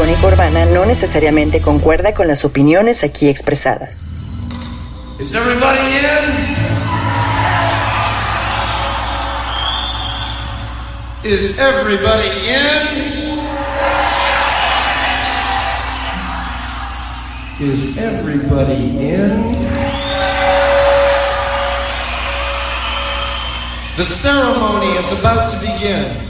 icónica urbana no necesariamente concuerda con las opiniones aquí expresadas. Is everybody in? Is everybody in? Is everybody in? The ceremony is about to begin.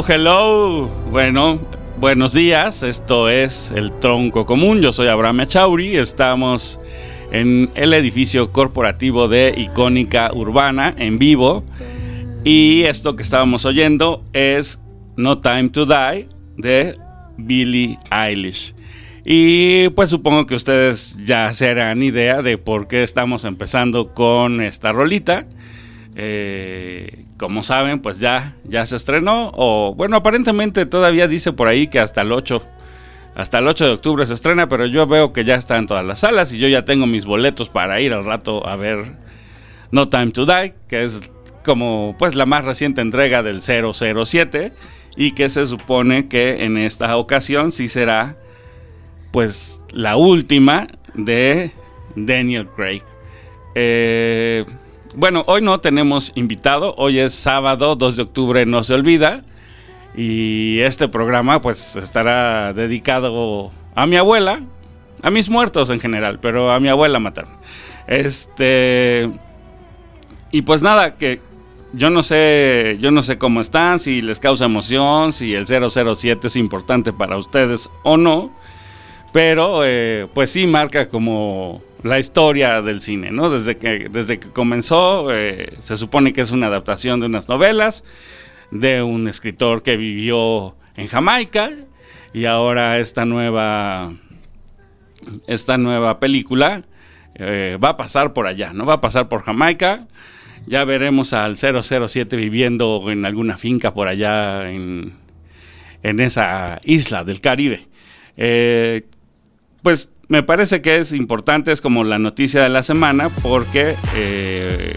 Hello, hello. Bueno, buenos días. Esto es El Tronco Común. Yo soy Abraham Echauri. Estamos en el edificio corporativo de Icónica Urbana en vivo. Y esto que estábamos oyendo es No Time to Die de Billie Eilish. Y pues supongo que ustedes ya se harán idea de por qué estamos empezando con esta rolita. Eh, como saben, pues ya, ya se estrenó. O bueno, aparentemente todavía dice por ahí que hasta el 8. Hasta el 8 de octubre se estrena, pero yo veo que ya está en todas las salas y yo ya tengo mis boletos para ir al rato a ver No Time to Die, que es como pues la más reciente entrega del 007 y que se supone que en esta ocasión sí será pues la última de Daniel Craig. Eh, bueno, hoy no tenemos invitado, hoy es sábado 2 de octubre, no se olvida. Y este programa pues estará dedicado a mi abuela, a mis muertos en general, pero a mi abuela materna. Este y pues nada, que yo no sé, yo no sé cómo están, si les causa emoción, si el 007 es importante para ustedes o no, pero eh, pues sí marca como la historia del cine, ¿no? Desde que, desde que comenzó, eh, se supone que es una adaptación de unas novelas de un escritor que vivió en Jamaica y ahora esta nueva, esta nueva película eh, va a pasar por allá, ¿no? Va a pasar por Jamaica. Ya veremos al 007 viviendo en alguna finca por allá en, en esa isla del Caribe. Eh, pues me parece que es importante, es como la noticia de la semana, porque, eh,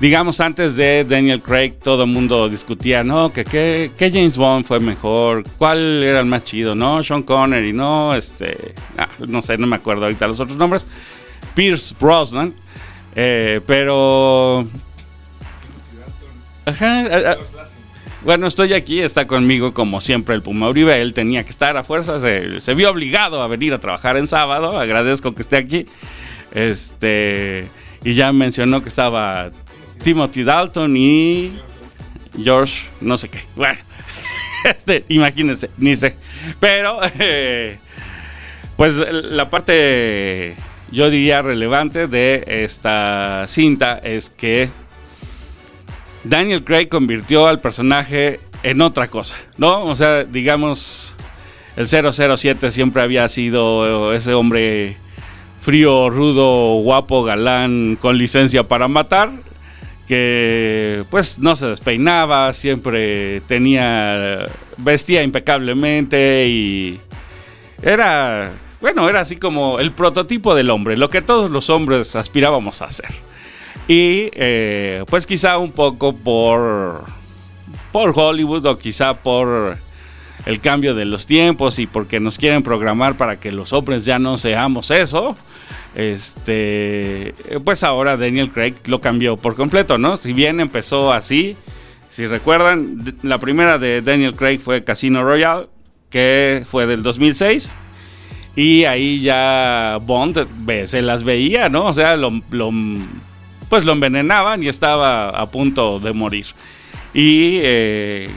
digamos, antes de Daniel Craig, todo el mundo discutía, ¿no? Que, que, James Bond fue mejor, cuál era el más chido, ¿no? Sean Connery, ¿no? Este, ah, no sé, no me acuerdo ahorita los otros nombres. Pierce Brosnan, eh, pero... Ajá, bueno, estoy aquí, está conmigo como siempre el Puma Uribe. Él tenía que estar a fuerza, se, vio obligado a venir a trabajar en sábado. Agradezco que esté aquí. Este. Y ya mencionó que estaba Timothy Dalton y George, no sé qué. Bueno, este, imagínense, ni sé. Pero, eh, pues la parte, yo diría, relevante de esta cinta es que Daniel Craig convirtió al personaje en otra cosa, ¿no? O sea, digamos, el 007 siempre había sido ese hombre frío, rudo, guapo, galán, con licencia para matar, que pues no se despeinaba, siempre tenía, vestía impecablemente y era, bueno, era así como el prototipo del hombre, lo que todos los hombres aspirábamos a hacer. Y eh, pues quizá un poco por, por Hollywood o quizá por el cambio de los tiempos y porque nos quieren programar para que los hombres ya no seamos eso. Este, pues ahora Daniel Craig lo cambió por completo, ¿no? Si bien empezó así, si recuerdan, la primera de Daniel Craig fue Casino Royale, que fue del 2006. Y ahí ya Bond se las veía, ¿no? O sea, lo, pues lo envenenaban y estaba a punto de morir. Y eh,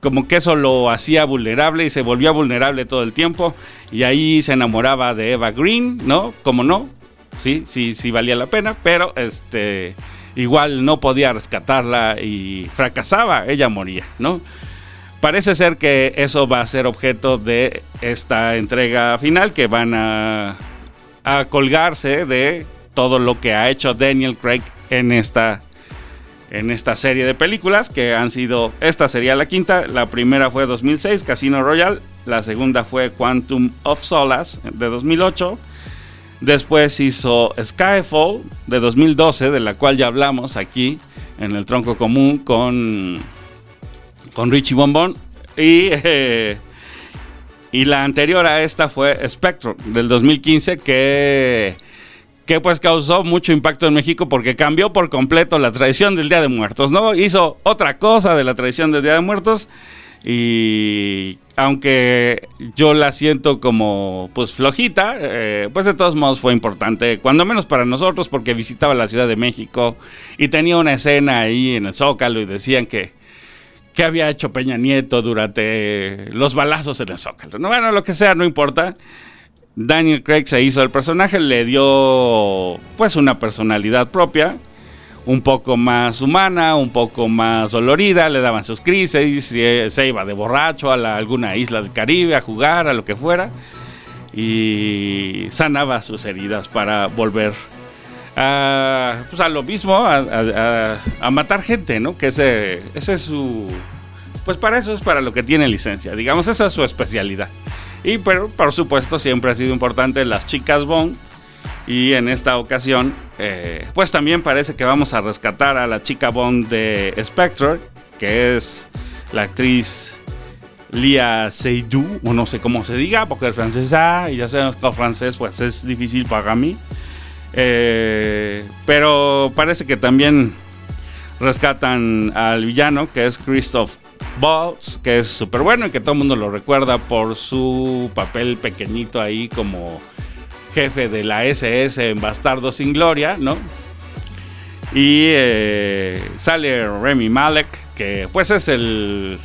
como que eso lo hacía vulnerable y se volvía vulnerable todo el tiempo. Y ahí se enamoraba de Eva Green, ¿no? Como no, sí, sí, sí valía la pena, pero este igual no podía rescatarla y fracasaba, ella moría, ¿no? Parece ser que eso va a ser objeto de esta entrega final, que van a, a colgarse de todo lo que ha hecho Daniel Craig en esta en esta serie de películas que han sido, esta sería la quinta, la primera fue 2006, Casino Royale, la segunda fue Quantum of Solace de 2008, después hizo Skyfall de 2012, de la cual ya hablamos aquí en el tronco común con, con Richie Bonbon, y, eh, y la anterior a esta fue Spectrum del 2015 que que pues causó mucho impacto en México porque cambió por completo la tradición del Día de Muertos, ¿no? Hizo otra cosa de la tradición del Día de Muertos y aunque yo la siento como pues flojita, eh, pues de todos modos fue importante, cuando menos para nosotros porque visitaba la Ciudad de México y tenía una escena ahí en el Zócalo y decían que que había hecho Peña Nieto durante los balazos en el Zócalo. No, bueno, lo que sea, no importa. Daniel Craig se hizo el personaje, le dio pues una personalidad propia, un poco más humana, un poco más dolorida, le daban sus crisis, se iba de borracho a alguna isla del Caribe a jugar, a lo que fuera, y sanaba sus heridas para volver a, pues a lo mismo, a, matar gente, ¿no? Que ese, ese es su... Pues para eso es para lo que tiene licencia, digamos, esa es su especialidad. Y pero, por supuesto siempre ha sido importante las chicas Bond. Y en esta ocasión, eh, pues también parece que vamos a rescatar a la chica Bond de Spectre, que es la actriz Lia Seydoux, o no sé cómo se diga, porque es francesa, y ya sabemos que el francés pues es difícil para mí. Eh, pero parece que también rescatan al villano, que es Christoph Balls, que es súper bueno y que todo el mundo lo recuerda por su papel pequeñito ahí como jefe de la SS en Bastardo sin Gloria, ¿no? Y eh, sale Remy Malek, que pues es el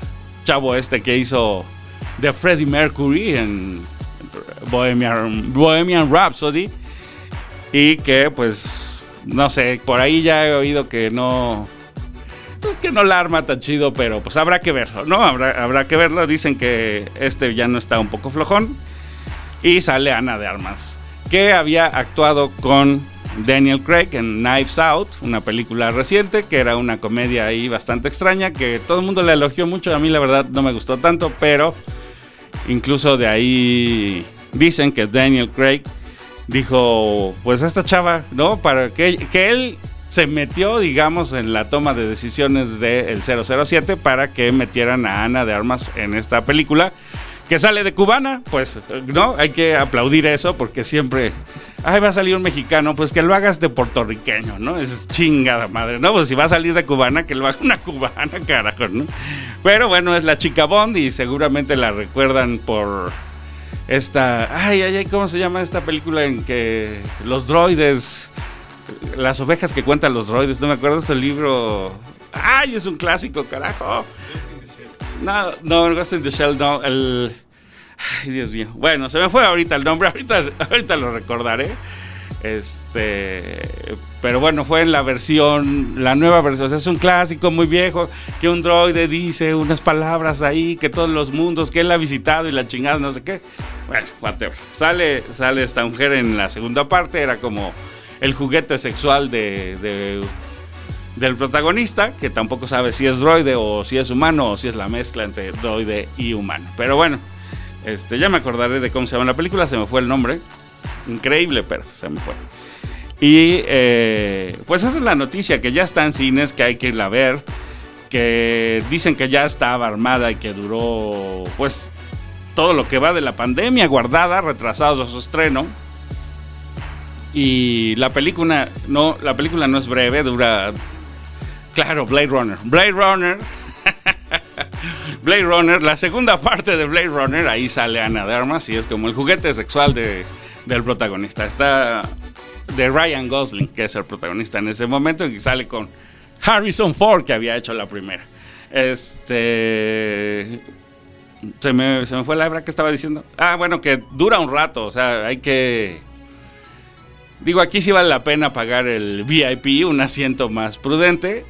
chavo este que hizo de Freddie Mercury en Bohemian, Bohemian Rhapsody. Y que pues, no sé, por ahí ya he oído que no pues que no la arma tan chido, pero pues habrá que verlo, ¿no? Habrá, habrá que verlo. Dicen que este ya no está un poco flojón. Y sale Ana de Armas, que había actuado con Daniel Craig en Knives Out, una película reciente, que era una comedia ahí bastante extraña, que todo el mundo le elogió mucho. A mí la verdad no me gustó tanto, pero incluso de ahí dicen que Daniel Craig dijo, pues esta chava, ¿no? Para que, que él se metió, digamos, en la toma de decisiones del 007 para que metieran a Ana de Armas en esta película. Que sale de cubana, pues no, hay que aplaudir eso porque siempre, ay, va a salir un mexicano, pues que lo hagas de puertorriqueño, ¿no? Es chingada madre, ¿no? Pues si va a salir de cubana, que lo haga una cubana, carajo, ¿no? Pero bueno, es la chica Bond y seguramente la recuerdan por esta, ay, ay, ay, ¿cómo se llama esta película en que los droides las ovejas que cuentan los droides, no me acuerdo este libro. ¡Ay, es un clásico, carajo! No, no, Ghost in the Shell, no, el... Ay, Dios mío. Bueno, se me fue ahorita el nombre, ahorita, ahorita lo recordaré. Este, pero bueno, fue en la versión, la nueva versión. O sea, es un clásico muy viejo que un droide dice unas palabras ahí, que todos los mundos que él ha visitado y la chingada, no sé qué. Bueno, whatever. Sale, sale esta mujer en la segunda parte, era como el juguete sexual de, del protagonista, que tampoco sabe si es droide o si es humano o si es la mezcla entre droide y humano. Pero bueno, este, ya me acordaré de cómo se llama la película, se me fue el nombre. Increíble, pero se me fue. Y eh, pues esa es la noticia, que ya está en cines, que hay que irla a ver, que dicen que ya estaba armada y que duró pues todo lo que va de la pandemia guardada, retrasados a su estreno. Y la película no, la película no es breve, dura claro, Blade Runner. Blade Runner. Blade Runner, la segunda parte de Blade Runner, ahí sale Ana de Armas y es como el juguete sexual de, del protagonista. Está de Ryan Gosling, que es el protagonista en ese momento, y sale con Harrison Ford, que había hecho la primera. Este. Se me, se me fue la hebra que estaba diciendo. Ah, bueno, que dura un rato, o sea, hay que. Digo, aquí sí vale la pena pagar el VIP, un asiento más prudente.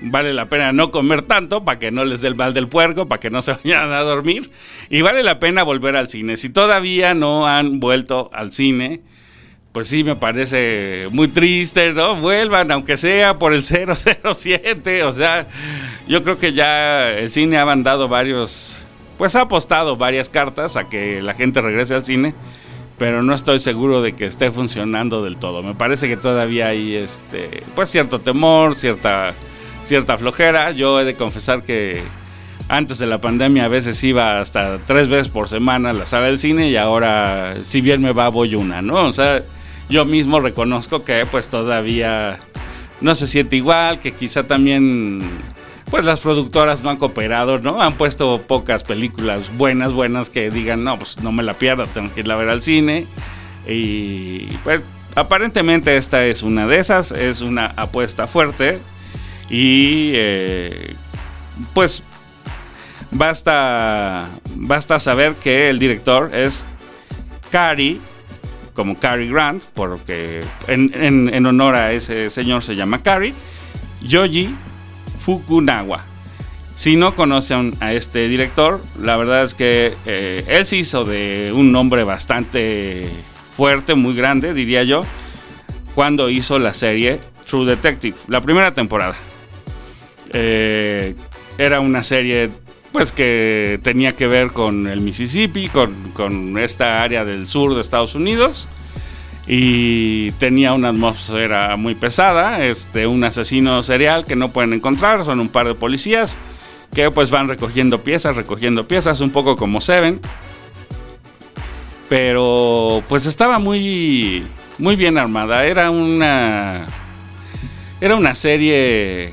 Vale la pena no comer tanto para que no les dé el mal del puerco, para que no se vayan a dormir. Y vale la pena volver al cine. Si todavía no han vuelto al cine, pues sí me parece muy triste, ¿no? Vuelvan, aunque sea por el 007. O sea, yo creo que ya el cine ha mandado varios, pues ha apostado varias cartas a que la gente regrese al cine pero no estoy seguro de que esté funcionando del todo. Me parece que todavía hay este, pues cierto temor, cierta cierta flojera. Yo he de confesar que antes de la pandemia a veces iba hasta tres veces por semana a la sala del cine y ahora si bien me va voy una, ¿no? O sea, yo mismo reconozco que pues todavía no se siente igual, que quizá también pues las productoras no han cooperado, ¿no? Han puesto pocas películas buenas, buenas que digan, no, pues no me la pierdo, tengo que ir a ver al cine. Y pues aparentemente esta es una de esas, es una apuesta fuerte y eh, pues basta, basta saber que el director es Cary, como Cary Grant, porque en, en, honor a ese señor se llama Cary, Yoji Fukunawa. Si no conocen a este director, la verdad es que eh, él se hizo de un nombre bastante fuerte, muy grande, diría yo, cuando hizo la serie True Detective, la primera temporada. Eh, era una serie pues que tenía que ver con el Mississippi, con, esta área del sur de Estados Unidos. Y tenía una atmósfera muy pesada, este, un asesino serial que no pueden encontrar, son un par de policías que pues van recogiendo piezas, recogiendo piezas, un poco como Seven. Pero pues estaba muy, muy bien armada, era una, era una serie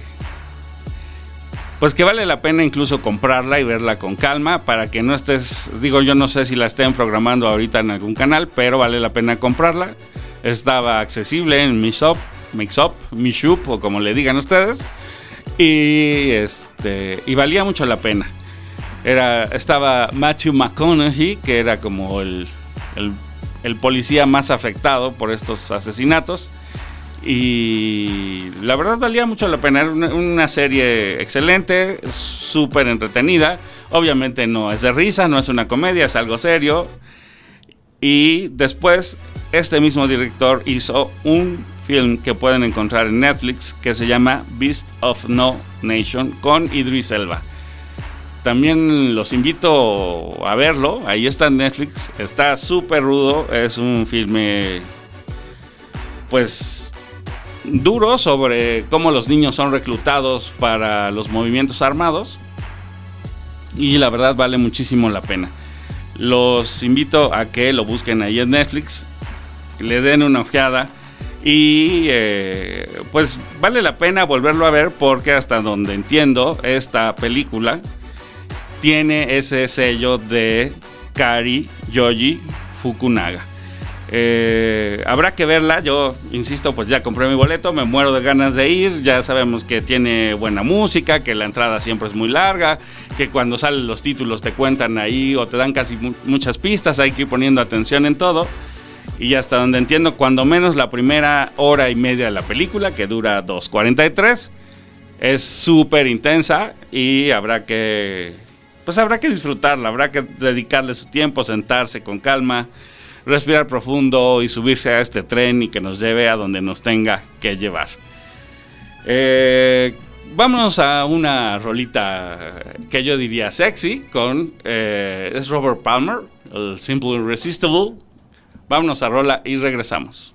pues que vale la pena incluso comprarla y verla con calma para que no estés, digo yo no sé si la estén programando ahorita en algún canal, pero vale la pena comprarla. Estaba accesible en Mixup, Mixup, Mishup o como le digan ustedes y este y valía mucho la pena. Era estaba Matthew McConaughey que era como el, el, el policía más afectado por estos asesinatos y la verdad valía mucho la pena. Era una, serie excelente, súper entretenida. Obviamente no es de risa, no es una comedia, es algo serio. Y después este mismo director hizo un film que pueden encontrar en Netflix que se llama Beast of No Nation con Idris Elba. También los invito a verlo, ahí está en Netflix, está súper rudo, es un filme pues duro sobre cómo los niños son reclutados para los movimientos armados y la verdad vale muchísimo la pena. Los invito a que lo busquen ahí en Netflix, le den una ojeada y eh, pues vale la pena volverlo a ver porque hasta donde entiendo esta película tiene ese sello de Kari Yoji Fukunaga. Eh, habrá que verla, yo insisto, pues ya compré mi boleto, me muero de ganas de ir, ya sabemos que tiene buena música, que la entrada siempre es muy larga, que cuando salen los títulos te cuentan ahí o te dan casi muchas pistas, hay que ir poniendo atención en todo. Y hasta donde entiendo, cuando menos la primera hora y media de la película, que dura 2.43, es súper intensa y habrá que, pues habrá que disfrutarla, habrá que dedicarle su tiempo, sentarse con calma respirar profundo y subirse a este tren y que nos lleve a donde nos tenga que llevar. Eh, vámonos a una rolita que yo diría sexy con eh, es Robert Palmer, el Simple Irresistible. Vámonos a rola y regresamos.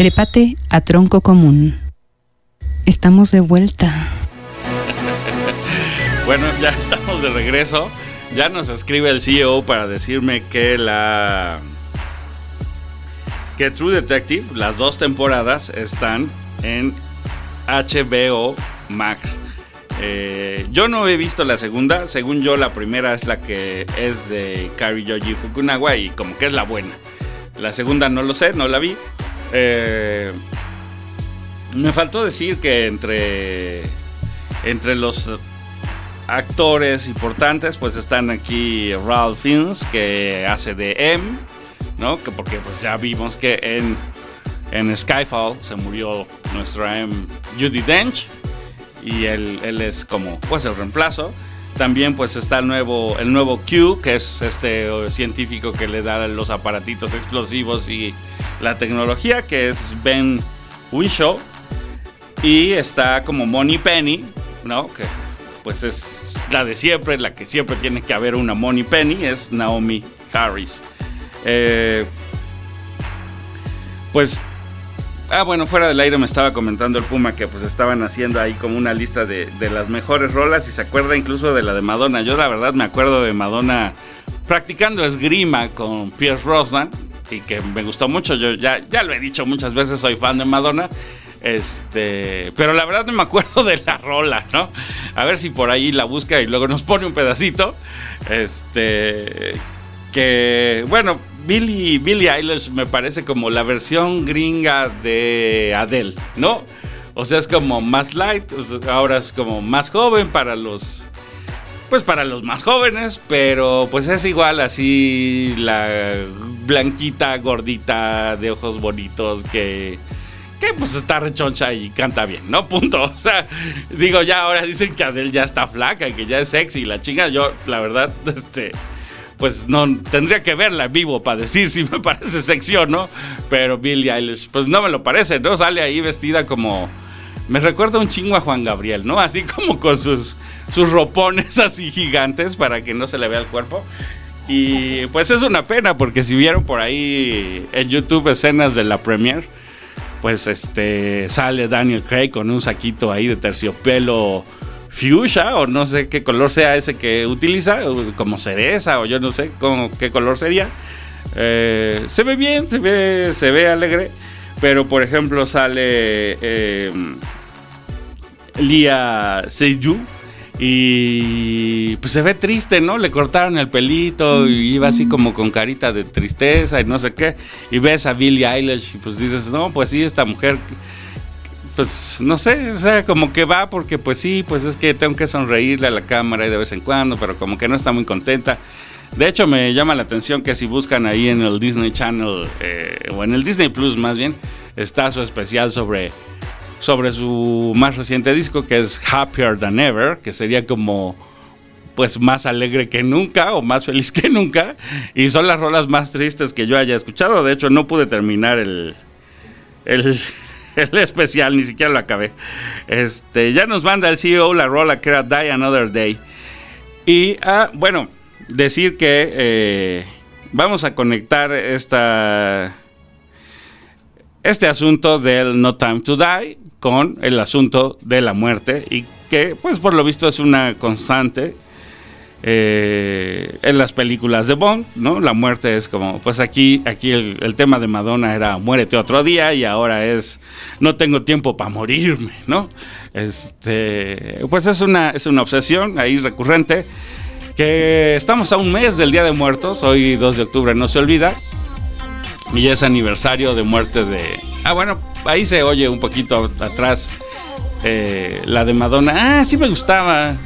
Trépate a tronco común. Estamos de vuelta. bueno, ya estamos de regreso. Ya nos escribe el CEO para decirme que la que True Detective, las dos temporadas están en HBO Max. Eh, yo no he visto la segunda, según yo la primera es la que es de Kari Yoji Fukunaga y como que es la buena. La segunda no lo sé, no la vi. Eh, me faltó decir que entre, entre los actores importantes, pues están aquí Ralph Fiennes, que hace de M, ¿no? Que porque pues ya vimos que en, en Skyfall se murió nuestra M, Judy Dench, y él, él es como pues el reemplazo. También pues está el nuevo, el nuevo Q, que es este científico que le da los aparatitos explosivos y la tecnología, que es Ben Whishaw. Y está como Money Penny, ¿no? Que pues es la de siempre, la que siempre tiene que haber una Money Penny, es Naomi Harris. Eh, pues Ah, bueno, fuera del aire me estaba comentando el Puma que pues estaban haciendo ahí como una lista de, las mejores rolas y se acuerda incluso de la de Madonna. Yo la verdad me acuerdo de Madonna practicando esgrima con Pierce Rosnan y que me gustó mucho. Yo ya, ya lo he dicho muchas veces, soy fan de Madonna. Este, pero la verdad no me acuerdo de la rola, ¿no? A ver si por ahí la busca y luego nos pone un pedacito. Este, que bueno, Billy Billie Eilish me parece como la versión gringa de Adele, ¿no? O sea, es como más light, ahora es como más joven para los pues para los más jóvenes, pero pues es igual así la blanquita, gordita, de ojos bonitos que que pues está rechoncha y canta bien, ¿no? Punto. O sea, digo, ya ahora dicen que Adele ya está flaca que ya es sexy, la chinga, yo la verdad este pues no tendría que verla vivo para decir si me parece sección, ¿no? Pero Billie Eilish, pues no me lo parece, ¿no? Sale ahí vestida como. Me recuerda un chingo a Juan Gabriel, ¿no? Así como con sus, sus ropones así gigantes para que no se le vea el cuerpo. Y pues es una pena porque si vieron por ahí en YouTube escenas de la premiere, pues este sale Daniel Craig con un saquito ahí de terciopelo fuchsia o no sé qué color sea ese que utiliza, como cereza o yo no sé qué color sería. Eh, se ve bien, se ve, se ve alegre, pero por ejemplo sale eh, Lia Seiyu y pues se ve triste, ¿no? Le cortaron el pelito y iba así como con carita de tristeza y no sé qué. Y ves a Billie Eilish y pues dices, no, pues sí, esta mujer pues no sé, o sea, como que va porque pues sí, pues es que tengo que sonreírle a la cámara de vez en cuando, pero como que no está muy contenta. De hecho, me llama la atención que si buscan ahí en el Disney Channel, eh, o en el Disney Plus más bien, está su especial sobre, sobre su más reciente disco, que es Happier Than Ever, que sería como pues más alegre que nunca o más feliz que nunca. Y son las rolas más tristes que yo haya escuchado. De hecho, no pude terminar el, el, el especial, ni siquiera lo acabé. Este, ya nos manda el CEO la rola que era Die Another Day. Y ah, bueno, decir que eh, vamos a conectar esta, este asunto del No Time to Die con el asunto de la muerte y que pues por lo visto es una constante eh, en las películas de Bond, ¿no? La muerte es como, pues aquí, aquí el, tema de Madonna era muérete otro día y ahora es no tengo tiempo para morirme, ¿no? Este, pues es una, es una obsesión ahí recurrente que estamos a un mes del Día de Muertos, hoy 2 de octubre no se olvida, y es aniversario de muerte de... Ah, bueno, ahí se oye un poquito atrás eh, la de Madonna. Ah, sí me gustaba.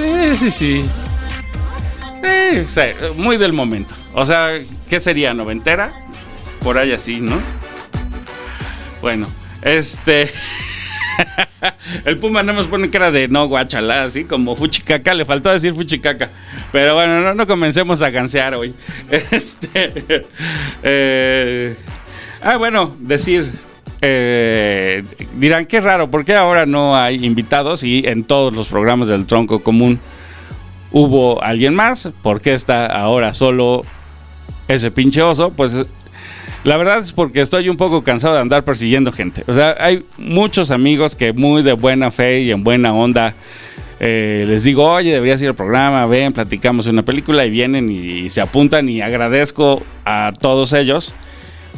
Sí, sí, sí. Sí, muy del momento. O sea, ¿qué sería? ¿Noventera? Por ahí así, ¿no? Bueno, este. El Puma no nos pone cara de no guachala, así como fuchicaca, le faltó decir fuchicaca. Pero bueno, no, no comencemos a gansear hoy. Este. Eh, ah, bueno, decir eh, dirán, qué raro, ¿por qué ahora no hay invitados y en todos los programas del tronco común hubo alguien más? ¿Por qué está ahora solo ese pinche oso? Pues La verdad es porque estoy un poco cansado de andar persiguiendo gente. O sea, hay muchos amigos que muy de buena fe y en buena onda eh, les digo, oye, deberías ir al programa, ven, platicamos una película y vienen y, se apuntan y agradezco a todos ellos.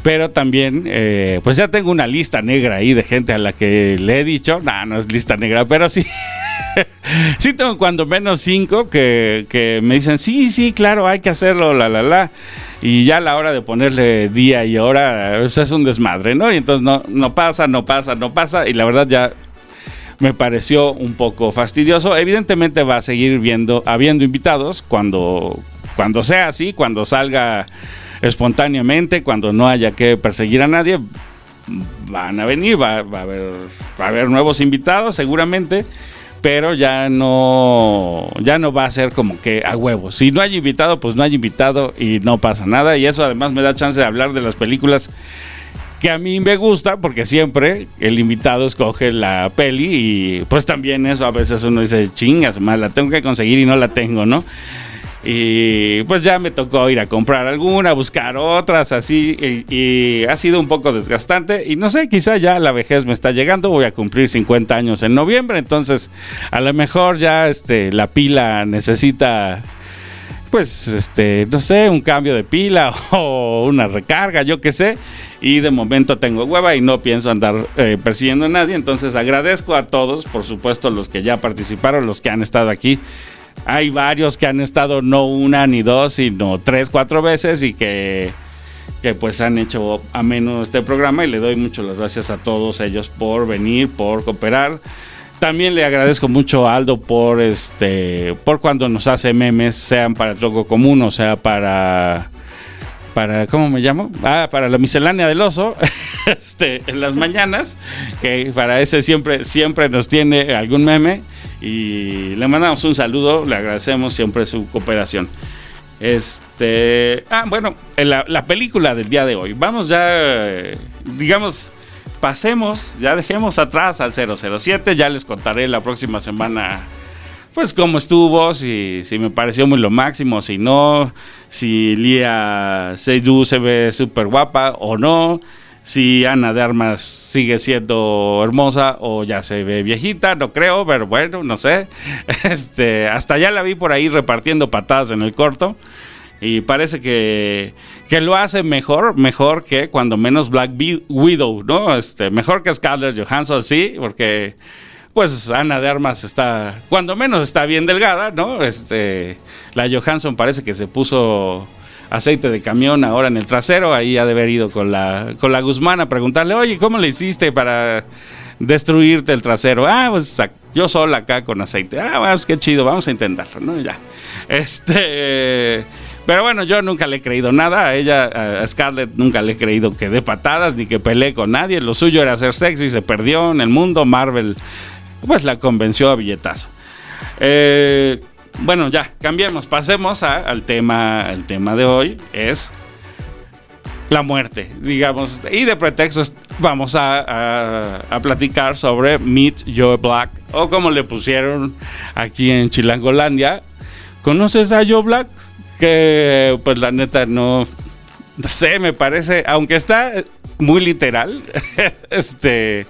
Pero también, eh, pues ya tengo una lista negra ahí de gente a la que le he dicho, no, no es lista negra, pero sí. sí tengo cuando menos cinco que, que me dicen, sí, sí, claro, hay que hacerlo, la, la, la y ya a la hora de ponerle día y hora pues, es un desmadre, ¿no? Y entonces no, no pasa, no pasa, no pasa y la verdad ya me pareció un poco fastidioso. Evidentemente va a seguir viendo, habiendo invitados cuando, cuando sea así, cuando salga espontáneamente, cuando no haya que perseguir a nadie, van a venir, va, a, haber, va a haber nuevos invitados seguramente pero ya no ya no va a ser como que a huevos. Si no hay invitado, pues no hay invitado y no pasa nada y eso además me da chance de hablar de las películas que a mí me gusta porque siempre el invitado escoge la peli y pues también eso a veces uno dice, chingas, más la tengo que conseguir y no la tengo, ¿no? Y pues ya me tocó ir a comprar alguna, buscar otras, así, y, ha sido un poco desgastante. Y no sé, quizá ya la vejez me está llegando, voy a cumplir 50 años en noviembre, entonces a lo mejor ya este, la pila necesita, pues, este, no sé, un cambio de pila o una recarga, yo qué sé. Y de momento tengo hueva y no pienso andar eh, persiguiendo a nadie. Entonces agradezco a todos, por supuesto, los que ya participaron, los que han estado aquí hay varios que han estado no una ni dos, sino tres, cuatro veces y que, que pues han hecho ameno este programa y le doy muchas gracias a todos ellos por venir, por cooperar. También le agradezco mucho a Aldo por este por cuando nos hace memes, sean para troco común o sea para para ¿cómo me llamo? Ah, para la miscelánea del oso, este en las mañanas, que para ese siempre siempre nos tiene algún meme y le mandamos un saludo, le agradecemos siempre su cooperación. Este, ah, bueno, la, la película del día de hoy. Vamos ya, eh, digamos, pasemos, ya dejemos atrás al 007, ya les contaré la próxima semana pues cómo estuvo, si, si me pareció muy lo máximo, si no, si Lia Seydoux se ve súper guapa o no, si Ana de Armas sigue siendo hermosa o ya se ve viejita, no creo, pero bueno, no sé. Este, hasta ya la vi por ahí repartiendo patadas en el corto y parece que, que lo hace mejor, mejor que cuando menos Black Widow, ¿no? Este, mejor que Scarlett Johansson, sí, porque pues Ana de Armas está, cuando menos está bien delgada, ¿no? Este, la Johansson parece que se puso aceite de camión ahora en el trasero, ahí ha de haber ido con la, con la Guzmán a preguntarle, oye, ¿cómo le hiciste para destruirte el trasero? Ah, pues yo sola acá con aceite. Ah, pues qué chido, vamos a intentarlo, ¿no? Ya. Este... Pero bueno, yo nunca le he creído nada. A ella, a Scarlett, nunca le he creído que dé patadas ni que pelee con nadie. Lo suyo era ser sexy, se perdió en el mundo. Marvel, pues la convenció a billetazo. Eh, bueno, ya, cambiemos, pasemos al tema, el tema de hoy es la muerte, digamos, y de pretextos vamos a, platicar sobre Meet Joe Black, o como le pusieron aquí en Chilangolandia. ¿Conoces a Joe Black? Que pues la neta no sé, me parece, aunque está muy literal, este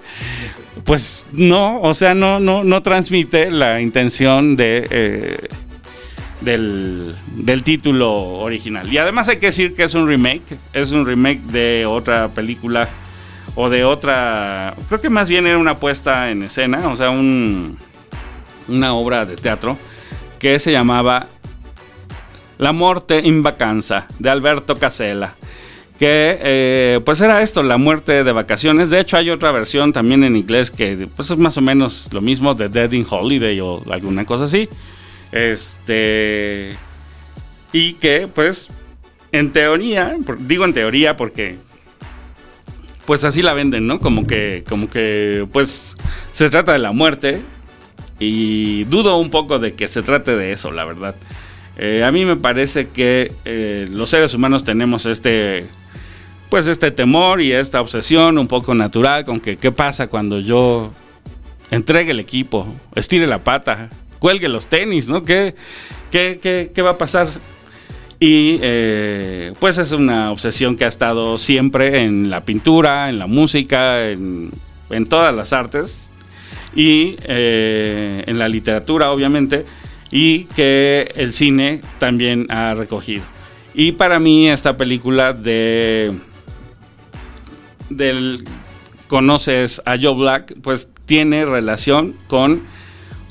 pues no, o sea, no, no, no transmite la intención de, eh, del, del, título original. Y además hay que decir que es un remake, es un remake de otra película o de otra, creo que más bien era una puesta en escena, o sea, un, una obra de teatro que se llamaba La muerte in vacanza de Alberto Casella que eh, pues era esto, la muerte de vacaciones. De hecho hay otra versión también en inglés que pues es más o menos lo mismo, de Dead in Holiday o alguna cosa así. Este y que pues en teoría, digo en teoría porque pues así la venden, ¿no? Como que como que pues se trata de la muerte y dudo un poco de que se trate de eso, la verdad. Eh, a mí me parece que eh, los seres humanos tenemos este pues este temor y esta obsesión un poco natural con que qué pasa cuando yo entregue el equipo, estire la pata, cuelgue los tenis, ¿no? ¿Qué, qué, qué, qué va a pasar? Y eh, pues es una obsesión que ha estado siempre en la pintura, en la música, en, en todas las artes y eh, en la literatura obviamente y que el cine también ha recogido. Y para mí esta película de del conoces a Joe Black, pues tiene relación con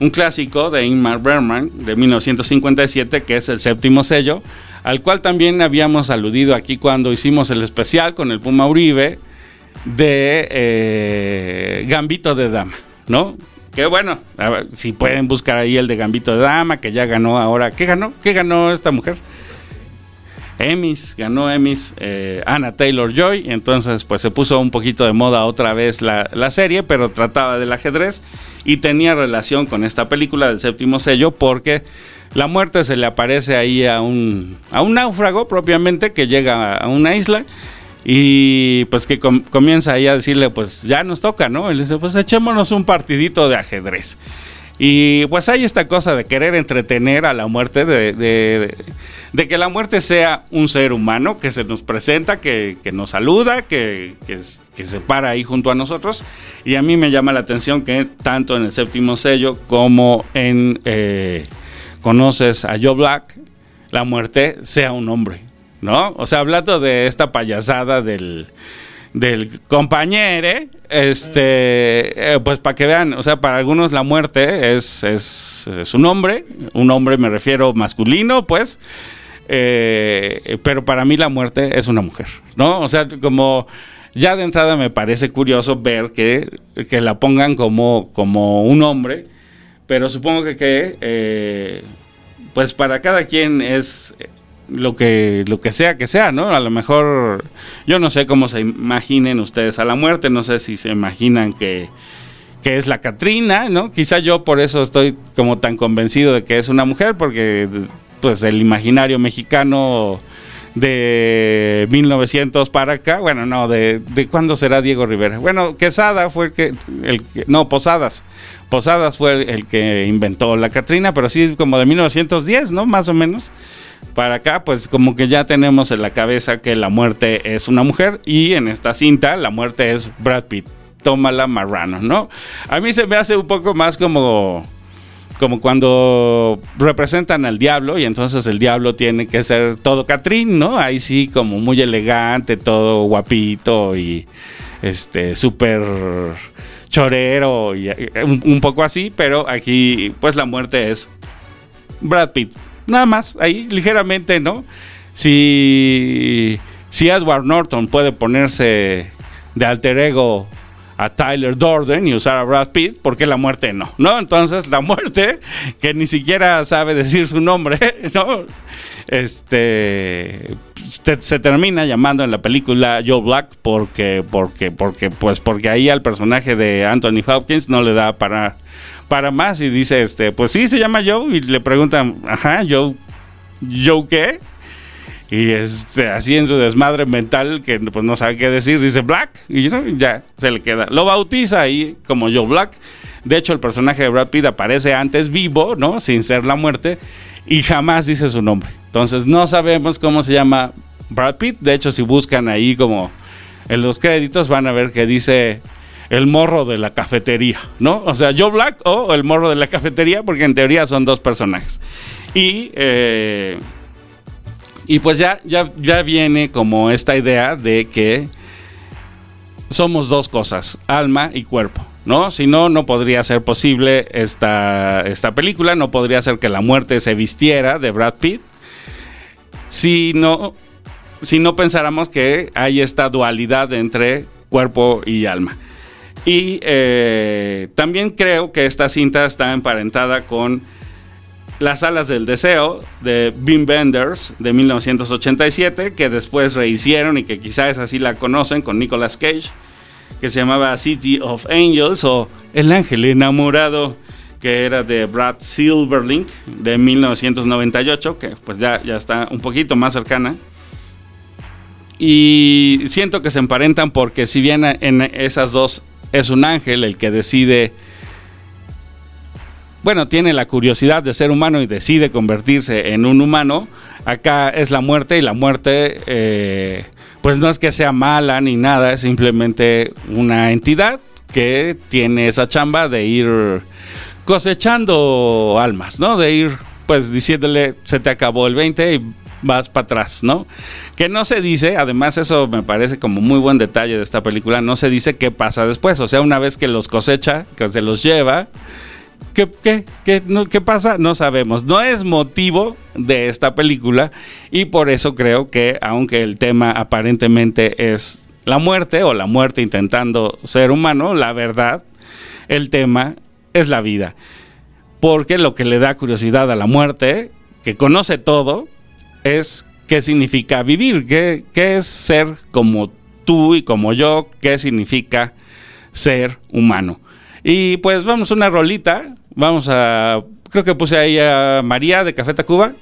un clásico de Ingmar Bergman de 1957 que es el séptimo sello, al cual también habíamos aludido aquí cuando hicimos el especial con el Puma Uribe de eh, Gambito de Dama, ¿no? Que bueno, si pueden buscar ahí el de Gambito de Dama, que ya ganó ahora. ¿Qué ganó? ¿Qué ganó esta mujer? Emmys, ganó Emmys eh, Anna Taylor Joy, entonces pues se puso un poquito de moda otra vez la, la, serie, pero trataba del ajedrez y tenía relación con esta película del séptimo sello porque la muerte se le aparece ahí a un, a un náufrago propiamente que llega a una isla y pues que com comienza ahí a decirle pues ya nos toca, ¿no? Y le dice pues echémonos un partidito de ajedrez. Y pues hay esta cosa de querer entretener a la muerte, de, de, que la muerte sea un ser humano que se nos presenta, que, nos saluda, que, se para ahí junto a nosotros. Y a mí me llama la atención que tanto en el séptimo sello como en eh, Conoces a Joe Black, la muerte sea un hombre, ¿no? O sea, hablando de esta payasada del del compañero, este, eh, pues para que vean, o sea, para algunos la muerte es, es, es un hombre, un hombre me refiero masculino, pues, eh, pero para mí la muerte es una mujer, ¿no? O sea, como ya de entrada me parece curioso ver que, que la pongan como, como un hombre, pero supongo que, que eh, pues para cada quien es lo que, lo que sea que sea, ¿no? A lo mejor, yo no sé cómo se imaginen ustedes a la muerte, no sé si se imaginan que, que es la Catrina, ¿no? Quizá yo por eso estoy como tan convencido de que es una mujer, porque pues el imaginario mexicano de 1900 para acá, bueno, no, de, de cuándo será Diego Rivera. Bueno, Quesada fue el que, el no, Posadas. Posadas fue el, el que inventó la Catrina, pero sí como de 1910, ¿no? Más o menos para acá, pues como que ya tenemos en la cabeza que la muerte es una mujer y en esta cinta la muerte es Brad Pitt. Tómala marrano, ¿no? A mí se me hace un poco más como como cuando representan al diablo y entonces el diablo tiene que ser todo Catrín, ¿no? Ahí sí como muy elegante, todo guapito y este súper chorero y un, un poco así, pero aquí pues la muerte es Brad Pitt. Nada más, ahí ligeramente, ¿no? Si, si Edward Norton puede ponerse de alter ego a Tyler Dorden y usar a Brad Pitt, ¿por qué la muerte no? ¿No? Entonces la muerte, que ni siquiera sabe decir su nombre, ¿no? Este se termina llamando en la película Joe Black porque porque porque pues porque ahí al personaje de Anthony Hopkins no le da para para más y dice, este, pues sí, se llama Joe y le preguntan, ajá, Joe, ¿Joe qué? Y este, así en su desmadre mental, que pues no sabe qué decir, dice Black, y ya se le queda. Lo bautiza ahí como Joe Black. De hecho, el personaje de Brad Pitt aparece antes vivo, ¿no? Sin ser la muerte, y jamás dice su nombre. Entonces, no sabemos cómo se llama Brad Pitt. De hecho, si buscan ahí como en los créditos, van a ver que dice el morro de la cafetería, ¿no? O sea, Joe Black o el morro de la cafetería, porque en teoría son dos personajes. Y, eh, y pues ya, ya, ya viene como esta idea de que somos dos cosas, alma y cuerpo. ¿no? Si no, no podría ser posible esta, esta película, no podría ser que la muerte se vistiera de Brad Pitt. Si no, si no pensáramos que hay esta dualidad entre cuerpo y alma. Y eh, también creo que esta cinta está emparentada con Las alas del deseo de Bim Benders de 1987, que después rehicieron y que quizás así la conocen con Nicolas Cage, que se llamaba City of Angels o El ángel enamorado, que era de Brad Silverlink de 1998, que pues ya, ya está un poquito más cercana. Y siento que se emparentan porque si bien en esas dos es un ángel el que decide bueno, tiene la curiosidad de ser humano y decide convertirse en un humano, acá es la muerte y la muerte eh, pues no es que sea mala ni nada, es simplemente una entidad que tiene esa chamba de ir cosechando almas, ¿no? De ir pues diciéndole se te acabó el 20 y vas para atrás, ¿no? Que no se dice, además eso me parece como muy buen detalle de esta película, no se dice qué pasa después, o sea, una vez que los cosecha, que se los lleva, ¿Qué, qué, qué, no, ¿Qué pasa? No sabemos. No es motivo de esta película y por eso creo que aunque el tema aparentemente es la muerte o la muerte intentando ser humano, la verdad, el tema es la vida. Porque lo que le da curiosidad a la muerte, que conoce todo, es qué significa vivir, qué, qué es ser como tú y como yo, qué significa ser humano. Y pues vamos a una rolita. Vamos a. Creo que puse ahí a María de Café Tacuba.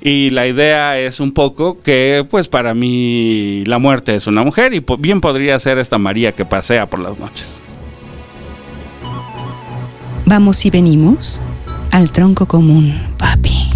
Y la idea es un poco que, pues para mí, la muerte es una mujer y bien podría ser esta María que pasea por las noches. Vamos y venimos al tronco común, papi.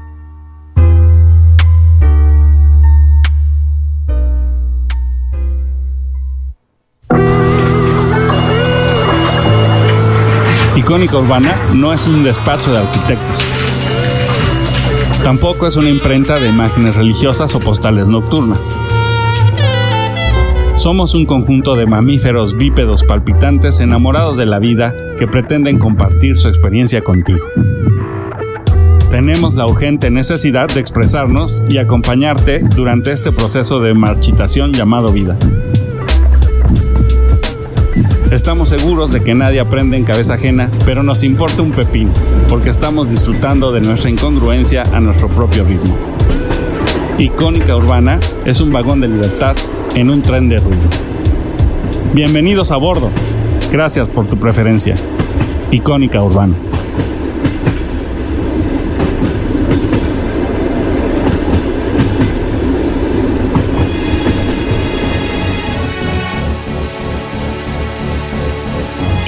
Icónica Urbana no es un despacho de arquitectos. Tampoco es una imprenta de imágenes religiosas o postales nocturnas. Somos un conjunto de mamíferos bípedos palpitantes enamorados de la vida que pretenden compartir su experiencia contigo. Tenemos la urgente necesidad de expresarnos y acompañarte durante este proceso de marchitación llamado vida. Estamos seguros de que nadie aprende en cabeza ajena, pero nos importa un pepín, porque estamos disfrutando de nuestra incongruencia a nuestro propio ritmo. Icónica Urbana es un vagón de libertad en un tren de ruido. Bienvenidos a bordo. Gracias por tu preferencia. Icónica Urbana.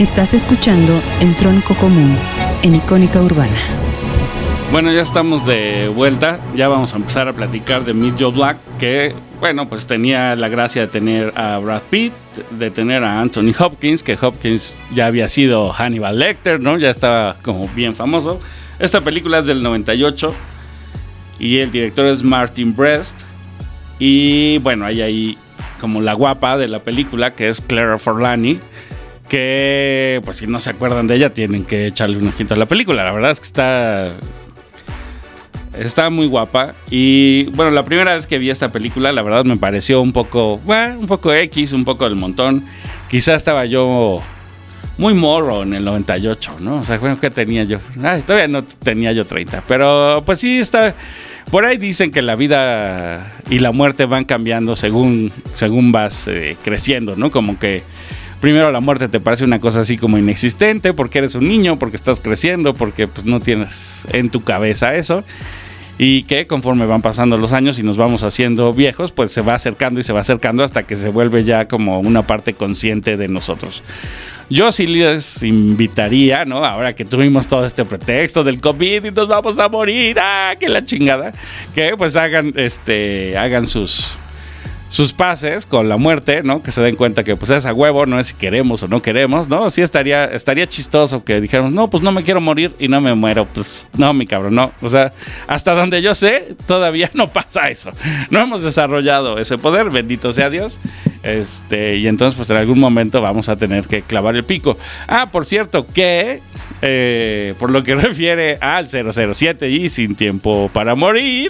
Estás escuchando El Tronco Común en Icónica Urbana. Bueno, ya estamos de vuelta. Ya vamos a empezar a platicar de Meet Joe Black, que, bueno, pues tenía la gracia de tener a Brad Pitt, de tener a Anthony Hopkins, que Hopkins ya había sido Hannibal Lecter, ¿no? Ya estaba como bien famoso. Esta película es del 98 y el director es Martin Brest. Y bueno, hay ahí como la guapa de la película, que es Clara Forlani que pues si no se acuerdan de ella tienen que echarle un ojito a la película. La verdad es que está está muy guapa y bueno, la primera vez que vi esta película, la verdad me pareció un poco, bueno, un poco X, un poco del montón. Quizá estaba yo muy morro en el 98, ¿no? O sea, bueno, ¿qué tenía yo? Ay, todavía no tenía yo 30, pero pues sí está por ahí dicen que la vida y la muerte van cambiando según según vas eh, creciendo, ¿no? Como que primero la muerte te parece una cosa así como inexistente porque eres un niño, porque estás creciendo, porque pues, no tienes en tu cabeza eso. Y que conforme van pasando los años y nos vamos haciendo viejos, pues se va acercando y se va acercando hasta que se vuelve ya como una parte consciente de nosotros. Yo sí les invitaría, ¿no? Ahora que tuvimos todo este pretexto del COVID y nos vamos a morir, ¡ah, qué la chingada! Que pues hagan, este, hagan sus, sus pases con la muerte, ¿no? Que se den cuenta que pues es a huevo, no es si queremos o no queremos, ¿no? Sí estaría, estaría chistoso que dijéramos, no, pues no me quiero morir y no me muero. Pues no, mi cabrón, no. O sea, hasta donde yo sé, todavía no pasa eso. No hemos desarrollado ese poder, bendito sea Dios. Este, y entonces, pues en algún momento vamos a tener que clavar el pico. Ah, por cierto, que eh, por lo que refiere al 007 y sin tiempo para morir.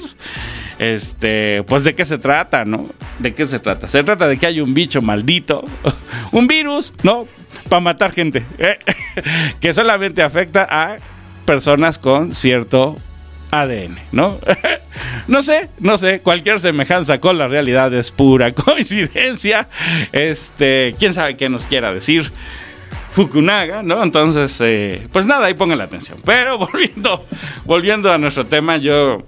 Este, pues de qué se trata, ¿no? ¿De qué se trata? Se trata de que hay un bicho maldito, un virus, ¿no? Para matar gente, ¿eh? que solamente afecta a personas con cierto ADN, ¿no? no sé, no sé, cualquier semejanza con la realidad es pura coincidencia. Este, quién sabe qué nos quiera decir. Fukunaga, ¿no? Entonces, eh, pues nada, ahí pongan la atención. Pero volviendo, volviendo a nuestro tema, yo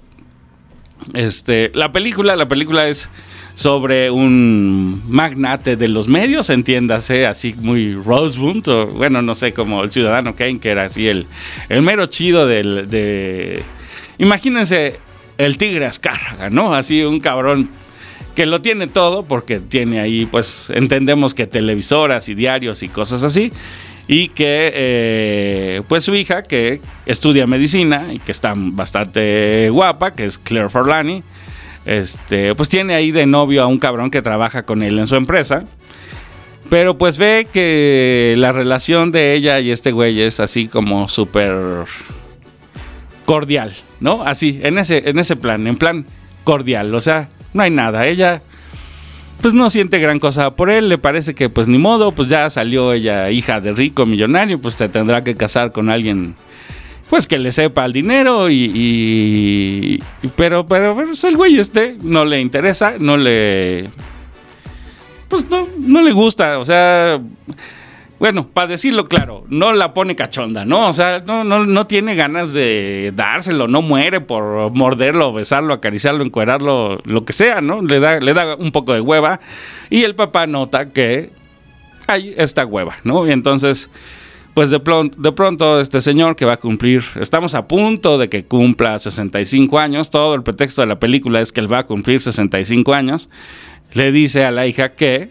este, la película, la película es sobre un magnate de los medios, entiéndase, así muy Rosebud, o bueno, no sé, como el ciudadano Kane, que era así el, el mero chido del, de... Imagínense el tigre Azcárraga, ¿no? Así un cabrón que lo tiene todo, porque tiene ahí, pues, entendemos que televisoras y diarios y cosas así, y que eh, pues su hija que estudia medicina y que está bastante guapa, que es Claire Forlani, este, pues tiene ahí de novio a un cabrón que trabaja con él en su empresa. Pero pues ve que la relación de ella y este güey es así como súper cordial, ¿no? Así, en ese, en ese plan, en plan cordial, o sea, no hay nada. Ella pues no siente gran cosa por él, le parece que pues ni modo, pues ya salió ella hija de rico millonario, pues se tendrá que casar con alguien pues que le sepa el dinero y, y- pero pero pues, el güey este no le interesa, no le pues no no le gusta, o sea, bueno, para decirlo claro, no la pone cachonda, ¿no? O sea, no, no, no tiene ganas de dárselo, no muere por morderlo, besarlo, acariciarlo, encuerarlo, lo que sea, ¿no? Le da, le da un poco de hueva. Y el papá nota que hay esta hueva, ¿no? Y entonces, pues de, de pronto este señor que va a cumplir, estamos a punto de que cumpla 65 años, todo el pretexto de la película es que él va a cumplir 65 años, le dice a la hija que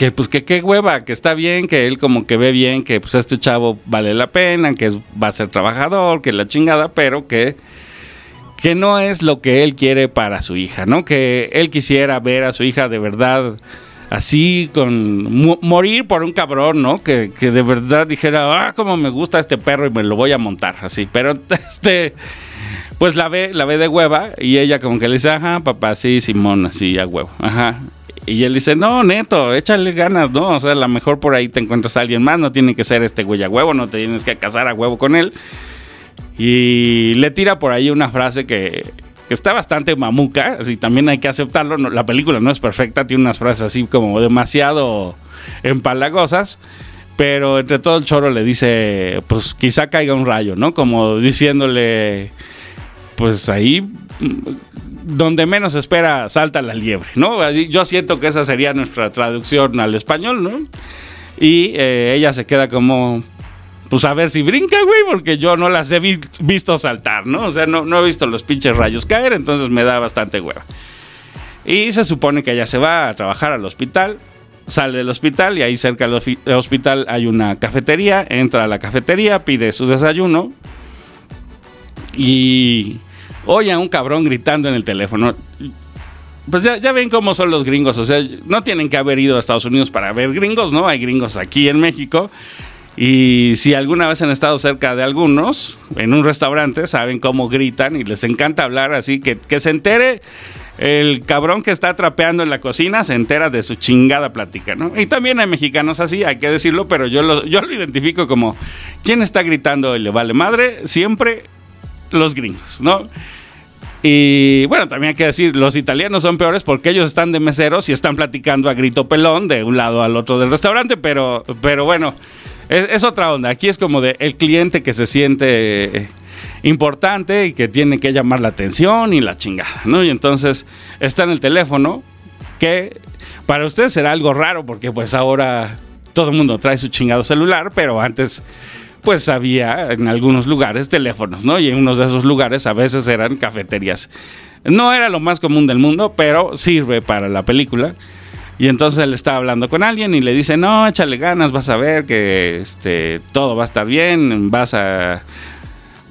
que pues que qué hueva, que está bien, que él como que ve bien, que pues este chavo vale la pena, que va a ser trabajador, que la chingada, pero que que no es lo que él quiere para su hija, ¿no? Que él quisiera ver a su hija de verdad así con morir por un cabrón, ¿no? Que, que de verdad dijera, ah, cómo me gusta este perro y me lo voy a montar, así. Pero este, pues la ve, la ve de hueva y ella como que le dice, ajá, papá, sí, Simón, así a huevo, ajá. Y él dice, no, neto, échale ganas, ¿no? O sea, a lo mejor por ahí te encuentras a alguien más, no tiene que ser este güey a huevo, no te tienes que casar a huevo con él. Y le tira por ahí una frase que, que está bastante mamuca, así también hay que aceptarlo. la película no es perfecta, tiene unas frases así como demasiado empalagosas. Pero entre todo el choro le dice, pues quizá caiga un rayo, ¿no? Como diciéndole, pues ahí donde menos espera salta la liebre, ¿no? Yo siento que esa sería nuestra traducción al español, ¿no? Y eh, ella se queda como, pues a ver si brinca, güey, porque yo no las he vi- visto saltar, ¿no? O sea, no, no he visto los pinches rayos caer, entonces me da bastante hueva. Y se supone que ella se va a trabajar al hospital, sale del hospital y ahí cerca del hospital hay una cafetería, entra a la cafetería, pide su desayuno y oye a un cabrón gritando en el teléfono. Pues ya, ven cómo son los gringos, o sea, no tienen que haber ido a Estados Unidos para ver gringos, ¿no? Hay gringos aquí en México. Y si alguna vez han estado cerca de algunos, en un restaurante, saben cómo gritan y les encanta hablar así, que, que se entere el cabrón que está trapeando en la cocina, se entera de su chingada plática, ¿no? Y también hay mexicanos así, hay que decirlo, pero yo lo, yo lo identifico como, ¿quién está gritando y le vale madre? Siempre los gringos, ¿no? Y bueno, también hay que decir, los italianos son peores porque ellos están de meseros y están platicando a grito pelón de un lado al otro del restaurante, pero, pero bueno, es, otra onda. Aquí es como de el cliente que se siente importante y que tiene que llamar la atención y la chingada, ¿no? Y entonces está en el teléfono, que para usted será algo raro porque pues ahora todo el mundo trae su chingado celular, pero antes pues había en algunos lugares teléfonos, ¿no? Y en unos de esos lugares a veces eran cafeterías. No era lo más común del mundo, pero sirve para la película. Y entonces él está hablando con alguien y le dice, no, échale ganas, vas a ver que este, todo va a estar bien, vas a,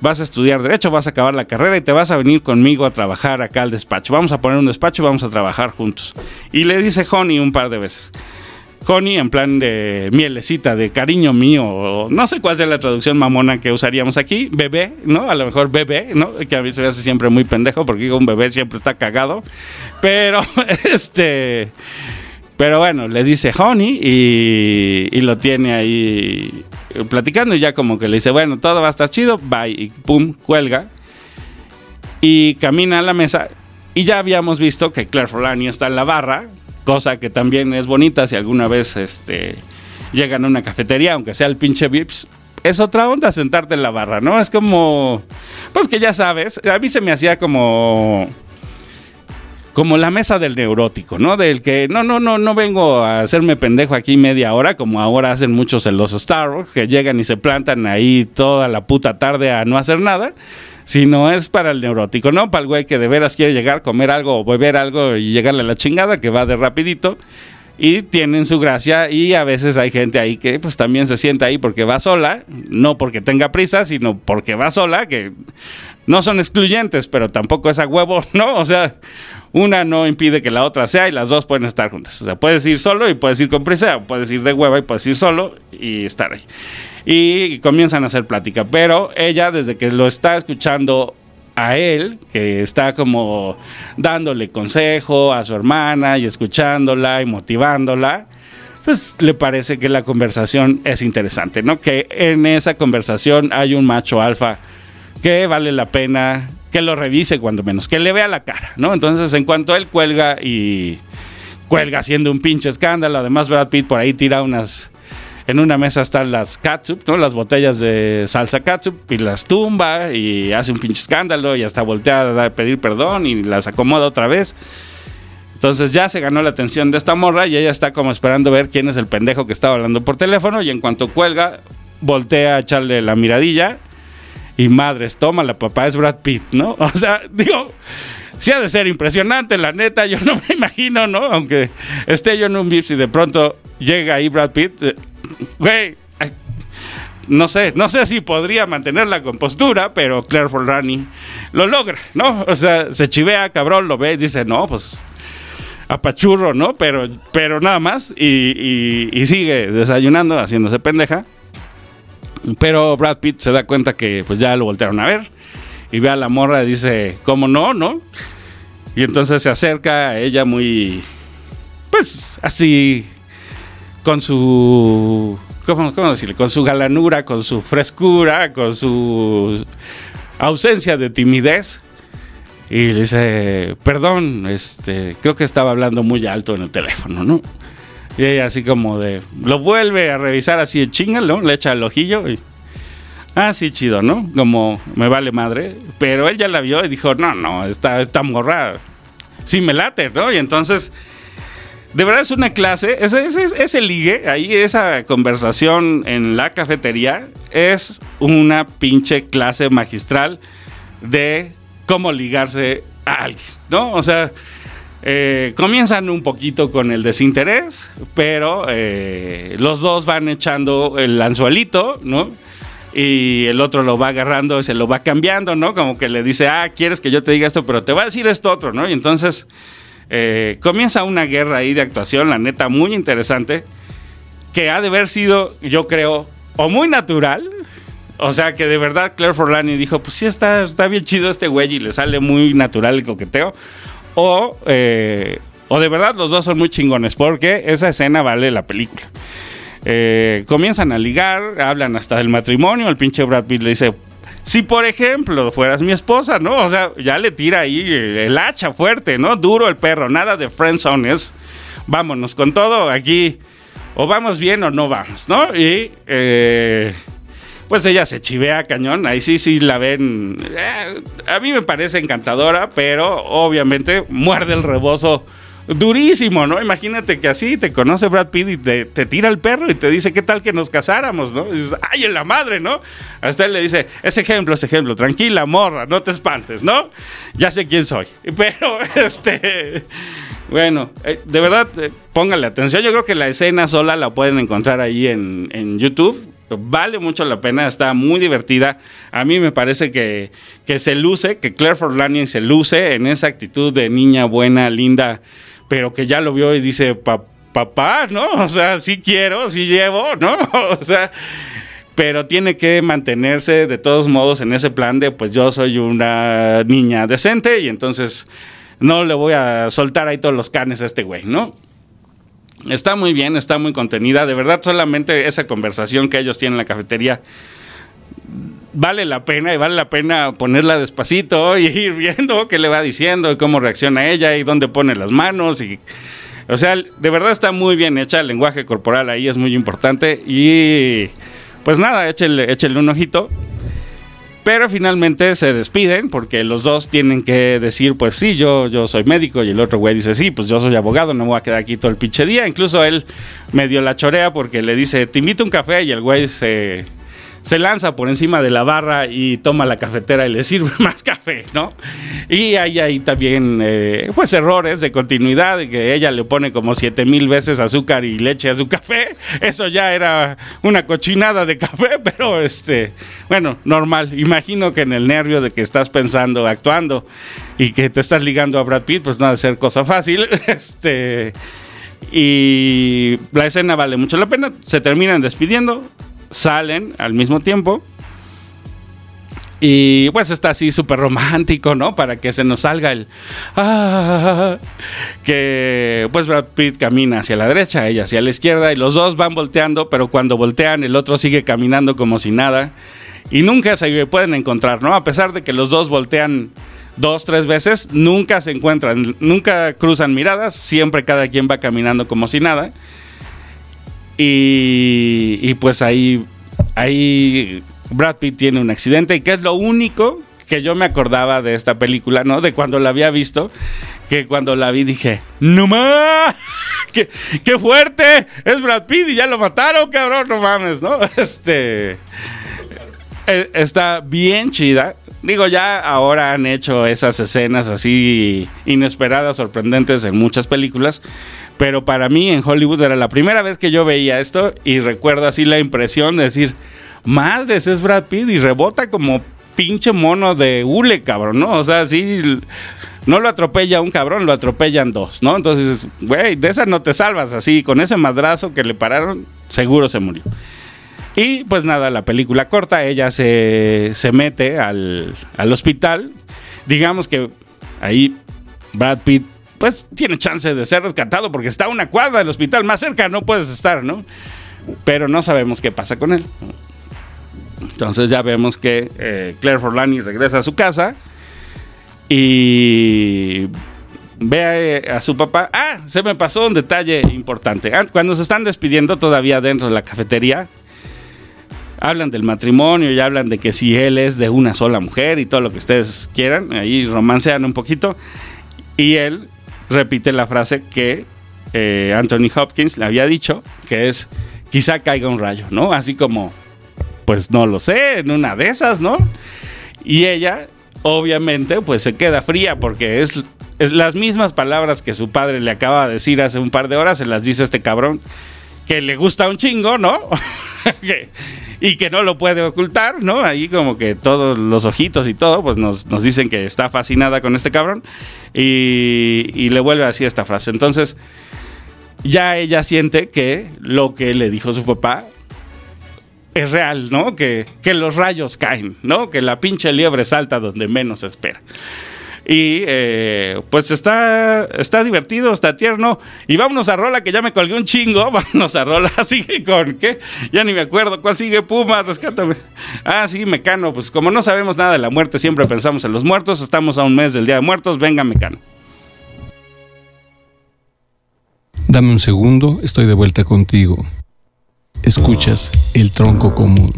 vas a estudiar derecho, vas a acabar la carrera y te vas a venir conmigo a trabajar acá al despacho. Vamos a poner un despacho y vamos a trabajar juntos. Y le dice Honey un par de veces. Honey en plan de mielecita, de cariño mío, no sé cuál sea la traducción mamona que usaríamos aquí, bebé, ¿no? A lo mejor bebé, ¿no? Que a mí se me hace siempre muy pendejo porque un bebé siempre está cagado, pero este... Pero bueno, le dice Honey y, y lo tiene ahí platicando y ya como que le dice, bueno, todo va a estar chido, bye, y pum, cuelga. Y camina a la mesa y ya habíamos visto que Claire Forlani está en la barra, cosa que también es bonita si alguna vez este, llegan a una cafetería, aunque sea el pinche Vips. Es otra onda sentarte en la barra, ¿no? Es como, pues que ya sabes, a mí se me hacía como como la mesa del neurótico, ¿no? Del que no, no, no, no vengo a hacerme pendejo aquí media hora, como ahora hacen muchos en los Starbucks, que llegan y se plantan ahí toda la puta tarde a no hacer nada, sino es para el neurótico, ¿no? Para el güey que de veras quiere llegar, comer algo o beber algo y llegarle a la chingada, que va de rapidito. Y tienen su gracia y a veces hay gente ahí que pues también se sienta ahí porque va sola, no porque tenga prisa, sino porque va sola, que no son excluyentes, pero tampoco es a huevo, ¿no? O sea, una no impide que la otra sea y las dos pueden estar juntas. O sea, puedes ir solo y puedes ir con prisa, o puedes ir de hueva y puedes ir solo y estar ahí. Y comienzan a hacer plática, pero ella desde que lo está escuchando a él, que está como dándole consejo a su hermana y escuchándola y motivándola, pues le parece que la conversación es interesante, ¿no? Que en esa conversación hay un macho alfa que vale la pena que lo revise cuando menos, que le vea la cara, ¿no? Entonces, en cuanto él cuelga y cuelga haciendo un pinche escándalo, además Brad Pitt por ahí tira unas en una mesa están las catsup, ¿no? Las botellas de salsa catsup y las tumba y hace un pinche escándalo y hasta voltea a pedir perdón y las acomoda otra vez. Entonces ya se ganó la atención de esta morra y ella está como esperando ver quién es el pendejo que estaba hablando por teléfono y en cuanto cuelga, voltea a echarle la miradilla y madres, toma la papá, es Brad Pitt, ¿no? O sea, digo, sí ha de ser impresionante, la neta, yo no me imagino, ¿no? Aunque esté yo en un Vips y de pronto llega ahí Brad Pitt, eh, güey, no sé, no sé si podría mantener la compostura, pero Claire Forlani lo logra, ¿no? O sea, se chivea, cabrón, lo ve y dice, no, pues apachurro, ¿no? Pero, pero nada más y, y sigue desayunando, haciéndose pendeja. Pero Brad Pitt se da cuenta que pues ya lo voltearon a ver y ve a la morra y dice, ¿cómo no, no? Y entonces se acerca a ella muy, pues así, con su, ¿cómo, cómo decirle? Con su galanura, con su frescura, con su ausencia de timidez. Y le dice, perdón, este, creo que estaba hablando muy alto en el teléfono, ¿no? Y ella así como de, lo vuelve a revisar así de chinga, ¿no? Le echa el ojillo y... Ah, sí, chido, ¿no? Como me vale madre. Pero él ya la vio y dijo, no, no, esta, esta morra sí me late, ¿no? Y entonces, de verdad es una clase, ese, ligue, ahí esa conversación en la cafetería es una pinche clase magistral de cómo ligarse a alguien, ¿no? O sea, eh, comienzan un poquito con el desinterés, pero eh, los dos van echando el anzuelito, ¿no? Y el otro lo va agarrando y se lo va cambiando, ¿no? Como que le dice, ah, quieres que yo te diga esto, pero te va a decir esto otro, ¿no? Y entonces eh, comienza una guerra ahí de actuación, la neta, muy interesante, que ha de haber sido, yo creo, o muy natural, o sea, que de verdad Claire Forlani dijo, pues sí, está, está bien chido este güey y le sale muy natural el coqueteo o, eh, o de verdad los dos son muy chingones, porque esa escena vale la película. Eh, comienzan a ligar, hablan hasta del matrimonio, el pinche Brad Pitt le dice, si por ejemplo fueras mi esposa, ¿no? O sea, ya le tira ahí el hacha fuerte, ¿no? Duro el perro, nada de friendzone, es vámonos con todo aquí, o vamos bien o no vamos, ¿no? Y eh, pues ella se chivea cañón, ahí sí, sí la ven, eh, a mí me parece encantadora, pero obviamente muerde el rebozo durísimo, ¿no? Imagínate que así te conoce Brad Pitt y te, tira el perro y te dice, ¿qué tal que nos casáramos, no? Dices, ¡ay, en la madre, ¿no? Hasta él le dice, ese ejemplo, ese ejemplo, tranquila, morra, no te espantes, ¿no? Ya sé quién soy. Pero, este, bueno, eh, de verdad, eh, póngale atención. Yo creo que la escena sola la pueden encontrar ahí en, en YouTube Vale mucho la pena, está muy divertida. A mí me parece que, que se luce, que Claire Forlani se luce en esa actitud de niña buena, linda, pero que ya lo vio y dice, papá, ¿no? O sea, sí quiero, sí llevo, ¿no? O sea, pero tiene que mantenerse de todos modos en ese plan de, pues yo soy una niña decente y entonces no le voy a soltar ahí todos los canes a este güey, ¿no? Está muy bien, está muy contenida. De verdad, solamente esa conversación que ellos tienen en la cafetería vale la pena y vale la pena ponerla despacito y ir viendo qué le va diciendo y cómo reacciona ella y dónde pone las manos y o sea, de verdad está muy bien hecha el lenguaje corporal ahí es muy importante y pues nada, échale, échale un ojito. Pero finalmente se despiden porque los dos tienen que decir, pues sí, yo, yo soy médico y el otro güey dice, sí, pues yo soy abogado, no me voy a quedar aquí todo el pinche día. Incluso él medio la chorea porque le dice, te invito a un café y el güey se se lanza por encima de la barra y toma la cafetera y le sirve más café, ¿no? Y hay ahí también, eh, pues, errores de continuidad, que ella le pone como siete mil veces azúcar y leche a su café. Eso ya era una cochinada de café, pero este, bueno, normal. Imagino que en el nervio de que estás pensando, actuando y que te estás ligando a Brad Pitt, pues no ha de ser cosa fácil. Este. Y la escena vale mucho la pena. Se terminan despidiendo salen al mismo tiempo. Y pues está así súper romántico, ¿no? Para que se nos salga el... Ah, que pues Brad Pitt camina hacia la derecha, ella hacia la izquierda y los dos van volteando, pero cuando voltean el otro sigue caminando como si nada. Y nunca se pueden encontrar, ¿no? A pesar de que los dos voltean dos, tres veces, nunca se encuentran, nunca cruzan miradas, siempre cada quien va caminando como si nada. Y, y pues ahí, ahí Brad Pitt tiene un accidente y que es lo único que yo me acordaba de esta película, ¿no? De cuando la había visto, que cuando la vi dije, ¡No más! ¡Qué, ¡Qué, fuerte! Es Brad Pitt y ya lo mataron, cabrón, no mames, ¿no? Este. Eh, está bien chida. Digo, ya ahora han hecho esas escenas así inesperadas, sorprendentes en muchas películas. Pero para mí en Hollywood era la primera vez que yo veía esto y recuerdo así la impresión de decir, madres, es Brad Pitt y rebota como pinche mono de hule, cabrón, ¿no? O sea, sí, no lo atropella un cabrón, lo atropellan dos, ¿no? Entonces, güey, de esa no te salvas así, con ese madrazo que le pararon, seguro se murió. Y pues nada, la película corta, ella se, se mete al, al hospital. Digamos que ahí Brad Pitt pues tiene chance de ser rescatado porque está una cuadra del hospital más cerca, no puedes estar, ¿no? Pero no sabemos qué pasa con él. Entonces ya vemos que eh, Claire Forlani regresa a su casa y ve a, a, su papá. Ah, se me pasó un detalle importante. Ah, cuando se están despidiendo todavía dentro de la cafetería, hablan del matrimonio y hablan de que si él es de una sola mujer y todo lo que ustedes quieran, ahí romancean un poquito. Y él repite la frase que eh, Anthony Hopkins le había dicho, que es, quizá caiga un rayo, ¿no? Así como, pues no lo sé, en una de esas, ¿no? Y ella, obviamente, pues se queda fría porque es, es las mismas palabras que su padre le acaba de decir hace un par de horas, se las dice este cabrón, que le gusta un chingo, ¿no? y que no lo puede ocultar, ¿no? Ahí como que todos los ojitos y todo, pues nos, nos dicen que está fascinada con este cabrón y, y, le vuelve a decir esta frase. Entonces, ya ella siente que lo que le dijo su papá es real, ¿no? Que, que los rayos caen, ¿no? Que la pinche liebre salta donde menos espera. Y eh, pues está, está divertido, está tierno. Y vámonos a Rola, que ya me colgué un chingo. Vámonos a Rola. Sigue con qué? Ya ni me acuerdo. ¿Cuál sigue? Puma, rescátame. Ah, sí, Mecano. Pues como no sabemos nada de la muerte, siempre pensamos en los muertos. Estamos a un mes del Día de Muertos. Venga, Mecano. Dame un segundo, estoy de vuelta contigo. Escuchas el tronco común.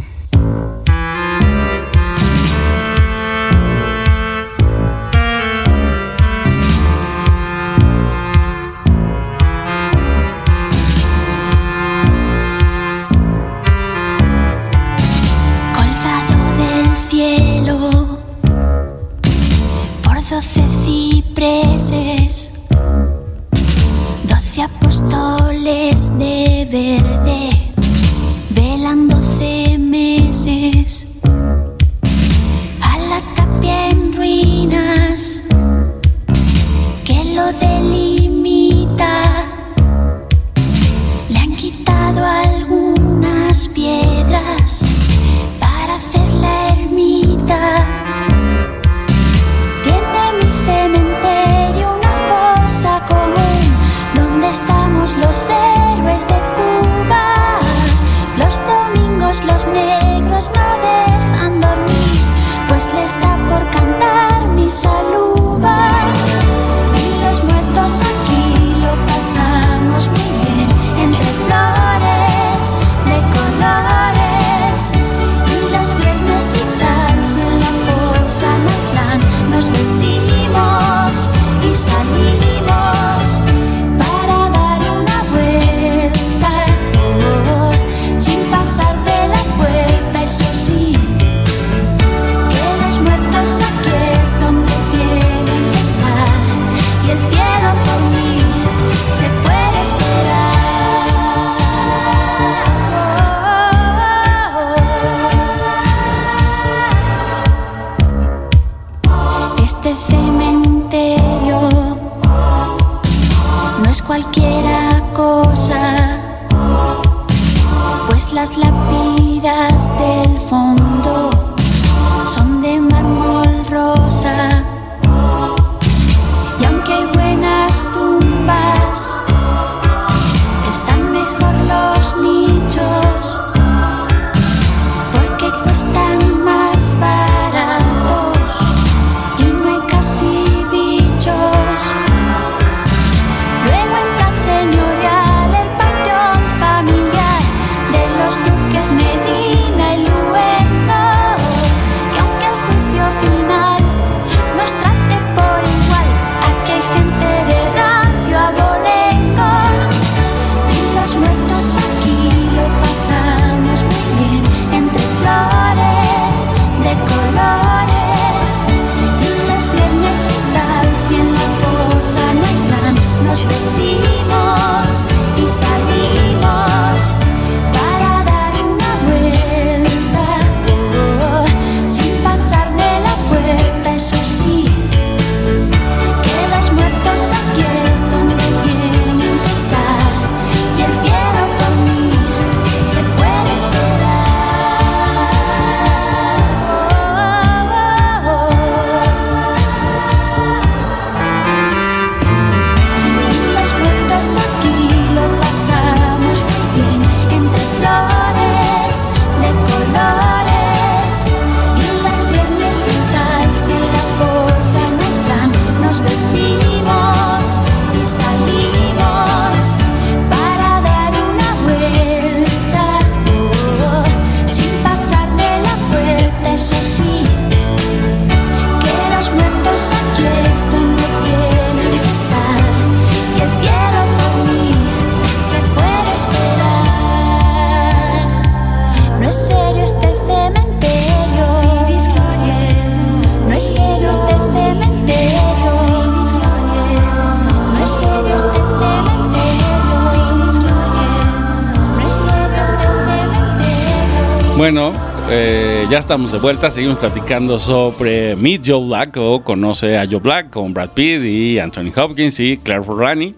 Estamos de vuelta. Seguimos platicando sobre Meet Joe Black o Conoce a Joe Black con Brad Pitt y Anthony Hopkins y Claire Forlani.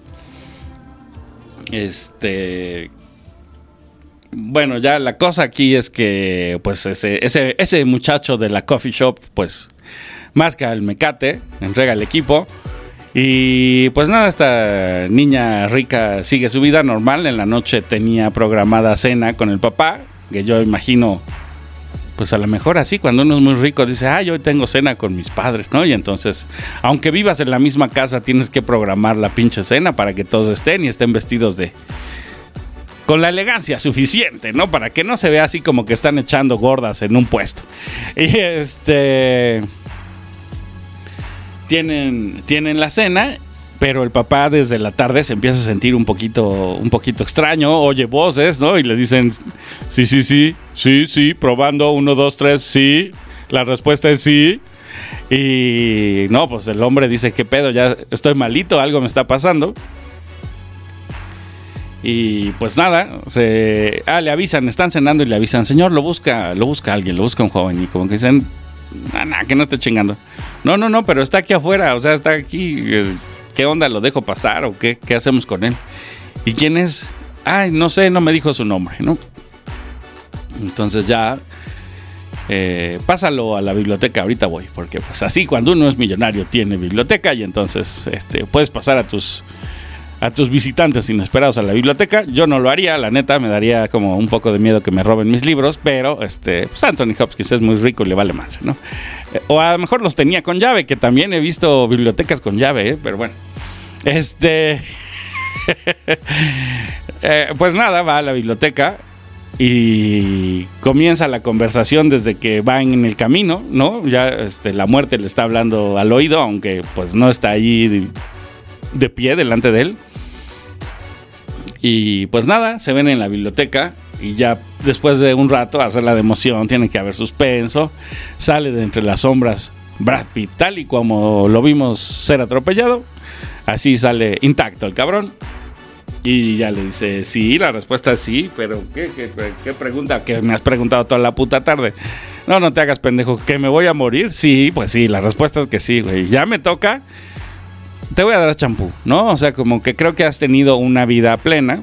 Este. Bueno, ya la cosa aquí es que, pues, ese, ese, muchacho de la coffee shop, pues, masca el mecate, entrega el equipo. Y pues nada, esta niña rica sigue su vida normal. En la noche tenía programada cena con el papá, que yo imagino, pues a lo mejor así, cuando uno es muy rico, dice, ah, yo hoy tengo cena con mis padres, ¿no? Y entonces, aunque vivas en la misma casa, tienes que programar la pinche cena para que todos estén y estén vestidos de... Con la elegancia suficiente, ¿no? Para que no se vea así como que están echando gordas en un puesto. Y este tienen, tienen la cena, pero el papá desde la tarde se empieza a sentir un poquito, un poquito extraño, oye voces, ¿no? Y le dicen, sí, sí, sí, sí, sí, probando, uno, dos, tres, sí. La respuesta es sí. Y no, pues el hombre dice, ¿qué pedo? Ya estoy malito, algo me está pasando. Y pues nada, se, ah, le avisan, están cenando y le avisan, señor, lo busca, lo busca alguien, lo busca un joven. Y como que dicen, nah, que no esté chingando. No, no, no, pero está aquí afuera, o sea, está aquí. ¿Qué onda? ¿Lo dejo pasar o qué? ¿Qué hacemos con él? ¿Y quién es? Ay, no sé, no me dijo su nombre, ¿no? Entonces ya, eh, pásalo a la biblioteca, ahorita voy, porque pues así cuando uno es millonario tiene biblioteca y entonces este, puedes pasar a tus, a tus visitantes inesperados a la biblioteca. Yo no lo haría, la neta, me daría como un poco de miedo que me roben mis libros, pero este, pues Anthony Hopkins es muy rico y le vale madre, ¿no? Eh, O a lo mejor los tenía con llave, que también he visto bibliotecas con llave, ¿eh? pero bueno. Este. Eh, pues nada, va a la biblioteca y comienza la conversación desde que van en el camino, ¿no? Ya este, la muerte le está hablando al oído, aunque pues no está allí de pie delante de él. Y pues nada, se ven en la biblioteca y ya después de un rato hacer la de emoción, tiene que haber suspenso, sale de entre las sombras Brad Pitt, tal y como lo vimos ser atropellado, así sale intacto el cabrón. Y ya le dice, sí, la respuesta es sí, pero ¿qué, qué, qué pregunta que me has preguntado toda la puta tarde? No, no te hagas pendejo, ¿que me voy a morir? Sí, pues sí, la respuesta es que sí, güey. Ya me toca, te voy a dar champú, ¿no? O sea, como que creo que has tenido una vida plena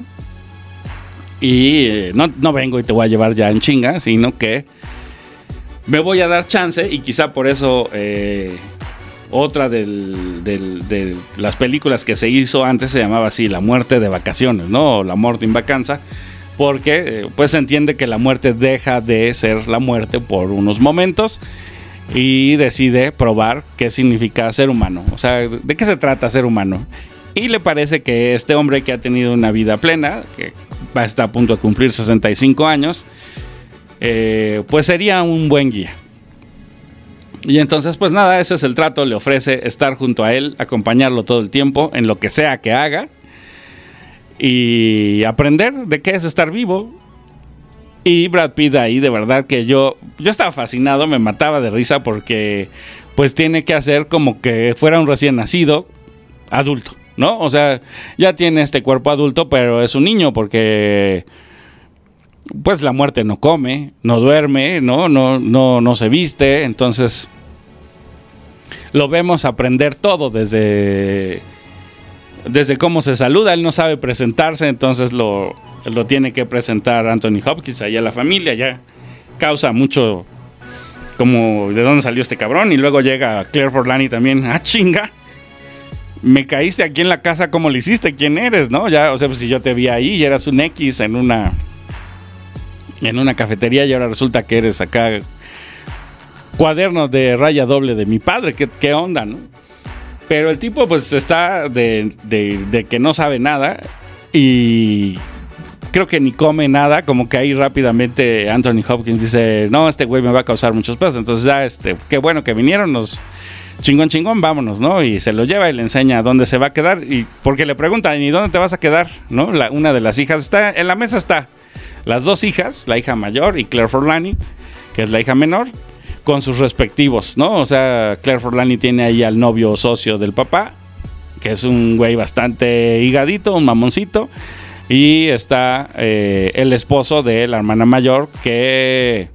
y eh, no, no vengo y te voy a llevar ya en chinga, sino que me voy a dar chance y quizá por eso eh, otra de las películas que se hizo antes se llamaba así, La muerte de vacaciones, ¿no? O La muerte en vacanza, porque eh, pues se entiende que la muerte deja de ser la muerte por unos momentos y decide probar qué significa ser humano, o sea, de qué se trata ser humano. Y le parece que este hombre que ha tenido una vida plena, que va a estar a punto de cumplir 65 años, eh, pues sería un buen guía. Y entonces, pues nada, ese es el trato. Le ofrece estar junto a él, acompañarlo todo el tiempo en lo que sea que haga y aprender de qué es estar vivo. Y Brad Pitt ahí, de verdad que yo, yo estaba fascinado, me mataba de risa porque pues tiene que hacer como que fuera un recién nacido adulto, ¿no? O sea, ya tiene este cuerpo adulto, pero es un niño porque pues la muerte no come, no duerme, no, no, no, no se viste, entonces lo vemos aprender todo desde desde cómo se saluda, él no sabe presentarse, entonces lo, lo tiene que presentar Anthony Hopkins allá la familia, ya causa mucho como de dónde salió este cabrón y luego llega Claire Forlani también, ah chinga. Me caíste aquí en la casa, ¿cómo le hiciste? ¿Quién eres? ¿No? Ya, o sea, pues si yo te vi ahí y eras un X en una en una cafetería y ahora resulta que eres acá cuadernos de raya doble de mi padre. ¿Qué, qué onda, no? Pero el tipo pues está de, de- que no sabe nada y creo que ni come nada, como que ahí rápidamente Anthony Hopkins dice, no, este güey me va a causar muchos pesos. Entonces ya, este, qué bueno que vinieron, nos chingón, chingón, vámonos, ¿no? Y se lo lleva y le enseña dónde se va a quedar. Y porque le preguntan, ¿y dónde te vas a quedar? ¿No? La- una de las hijas está, en la mesa está las dos hijas, la hija mayor y Claire Forlani, que es la hija menor, con sus respectivos, ¿no? O sea, Claire Forlani tiene ahí al novio socio del papá, que es un güey bastante higadito, un mamoncito. Y está eh, el esposo de la hermana mayor, que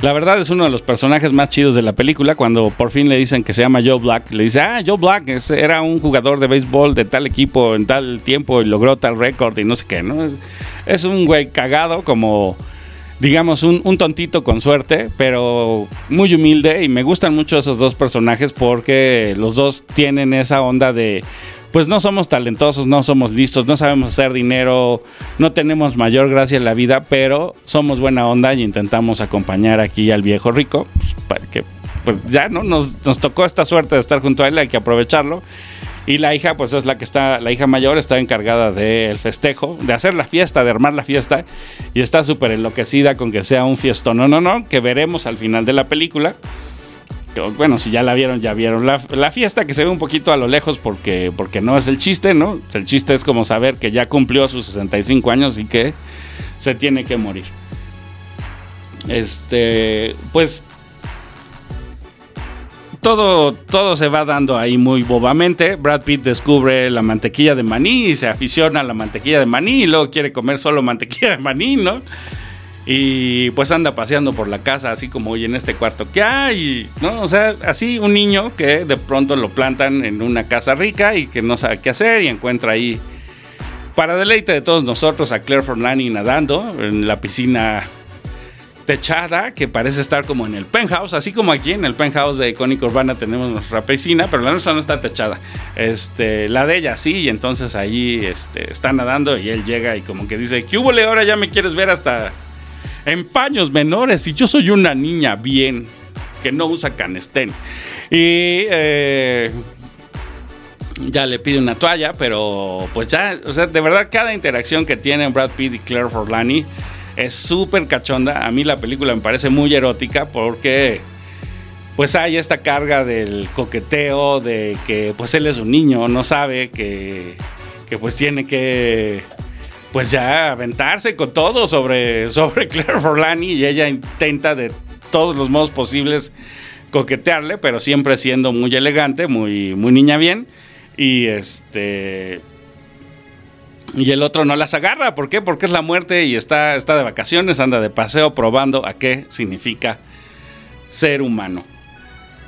la verdad es uno de los personajes más chidos de la película. Cuando por fin le dicen que se llama Joe Black, le dice, ah, Joe Black era un jugador de béisbol de tal equipo en tal tiempo y logró tal récord y no sé qué, ¿no? Es un güey cagado como digamos, un, un tontito con suerte, pero muy humilde. Y me gustan mucho esos dos personajes porque los dos tienen esa onda de. Pues no somos talentosos, no somos listos, no sabemos hacer dinero, no tenemos mayor gracia en la vida, pero somos buena onda y intentamos acompañar aquí al viejo rico, pues, para que pues ya no nos, nos tocó esta suerte de estar junto a él, hay que aprovecharlo. Y la hija, pues es la que está, la hija mayor está encargada del festejo, de hacer la fiesta, de armar la fiesta, y está súper enloquecida con que sea un fiestón. No, no, no, que veremos al final de la película. Bueno, si ya la vieron, ya vieron la, la fiesta, que se ve un poquito a lo lejos porque, porque no es el chiste, ¿no? El chiste es como saber que ya cumplió sus 65 años y que se tiene que morir. Este, pues todo, todo se va dando ahí muy bobamente. Brad Pitt descubre la mantequilla de maní y se aficiona a la mantequilla de maní y luego quiere comer solo mantequilla de maní, ¿no? Y pues anda paseando por la casa así como hoy en este cuarto que hay, ¿no? O sea, así un niño que de pronto lo plantan en una casa rica y que no sabe qué hacer y encuentra ahí, para deleite de todos nosotros, a Claire Forlani nadando en la piscina techada que parece estar como en el penthouse, así como aquí en el penthouse de Icónica Urbana tenemos nuestra piscina, pero la nuestra no está techada. Este, la de ella sí, y entonces allí este, está nadando y él llega y como que dice, ¿qué hubo, ahora ya me quieres ver hasta en paños menores y yo soy una niña bien que no usa canestén. Y eh, ya le pide una toalla, pero pues ya, o sea, de verdad cada interacción que tienen Brad Pitt y Claire Forlani es súper cachonda. A mí la película me parece muy erótica porque pues hay esta carga del coqueteo, de que pues él es un niño, no sabe que, que pues tiene que pues ya aventarse con todo sobre, sobre Claire Forlani y ella intenta de todos los modos posibles coquetearle, pero siempre siendo muy elegante, muy, muy niña bien. Y este. Y el otro no las agarra. ¿Por qué? Porque es la muerte y está, está de vacaciones, anda de paseo probando a qué significa ser humano.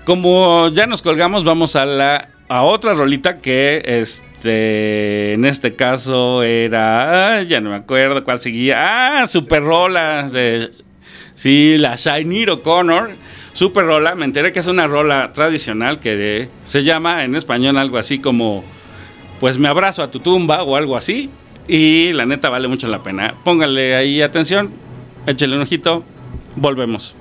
Como ya nos colgamos, vamos a la a otra rolita que este en este caso era ah, ya no me acuerdo cuál seguía ah super rola de Sí, la Shiny O'Connor. Super rola. Me enteré que es una rola tradicional que se llama en español algo así como Pues me abrazo a tu tumba o algo así. Y la neta vale mucho la pena. Póngale ahí atención. Échale un ojito. Volvemos.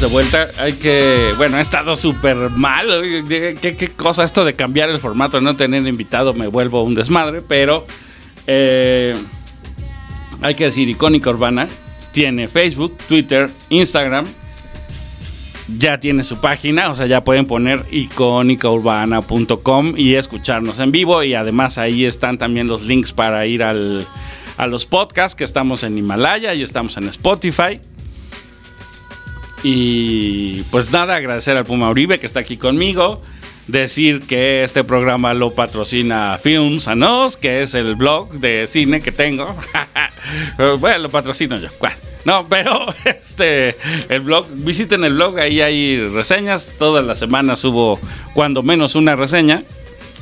De vuelta. Hay que. Bueno, ha estado súper mal. Oye, ¿Qué, qué cosa esto de cambiar el formato, no tener invitado, me vuelvo un desmadre. Pero. eh, hay que decir, Icónica Urbana tiene Facebook, Twitter, Instagram. Ya tiene su página, o sea, ya pueden poner icónicaurbana.com y escucharnos en vivo. Y además ahí están también los links para ir al, a los podcasts que estamos en Himalaya y estamos en Spotify. Y pues nada, agradecer al Puma Uribe que está aquí conmigo. Decir que este programa lo patrocina Films a Nos, que es el blog de cine que tengo. bueno, lo patrocino yo. No, pero este, el blog, visiten el blog, ahí hay reseñas. Todas las semanas subo cuando menos una reseña.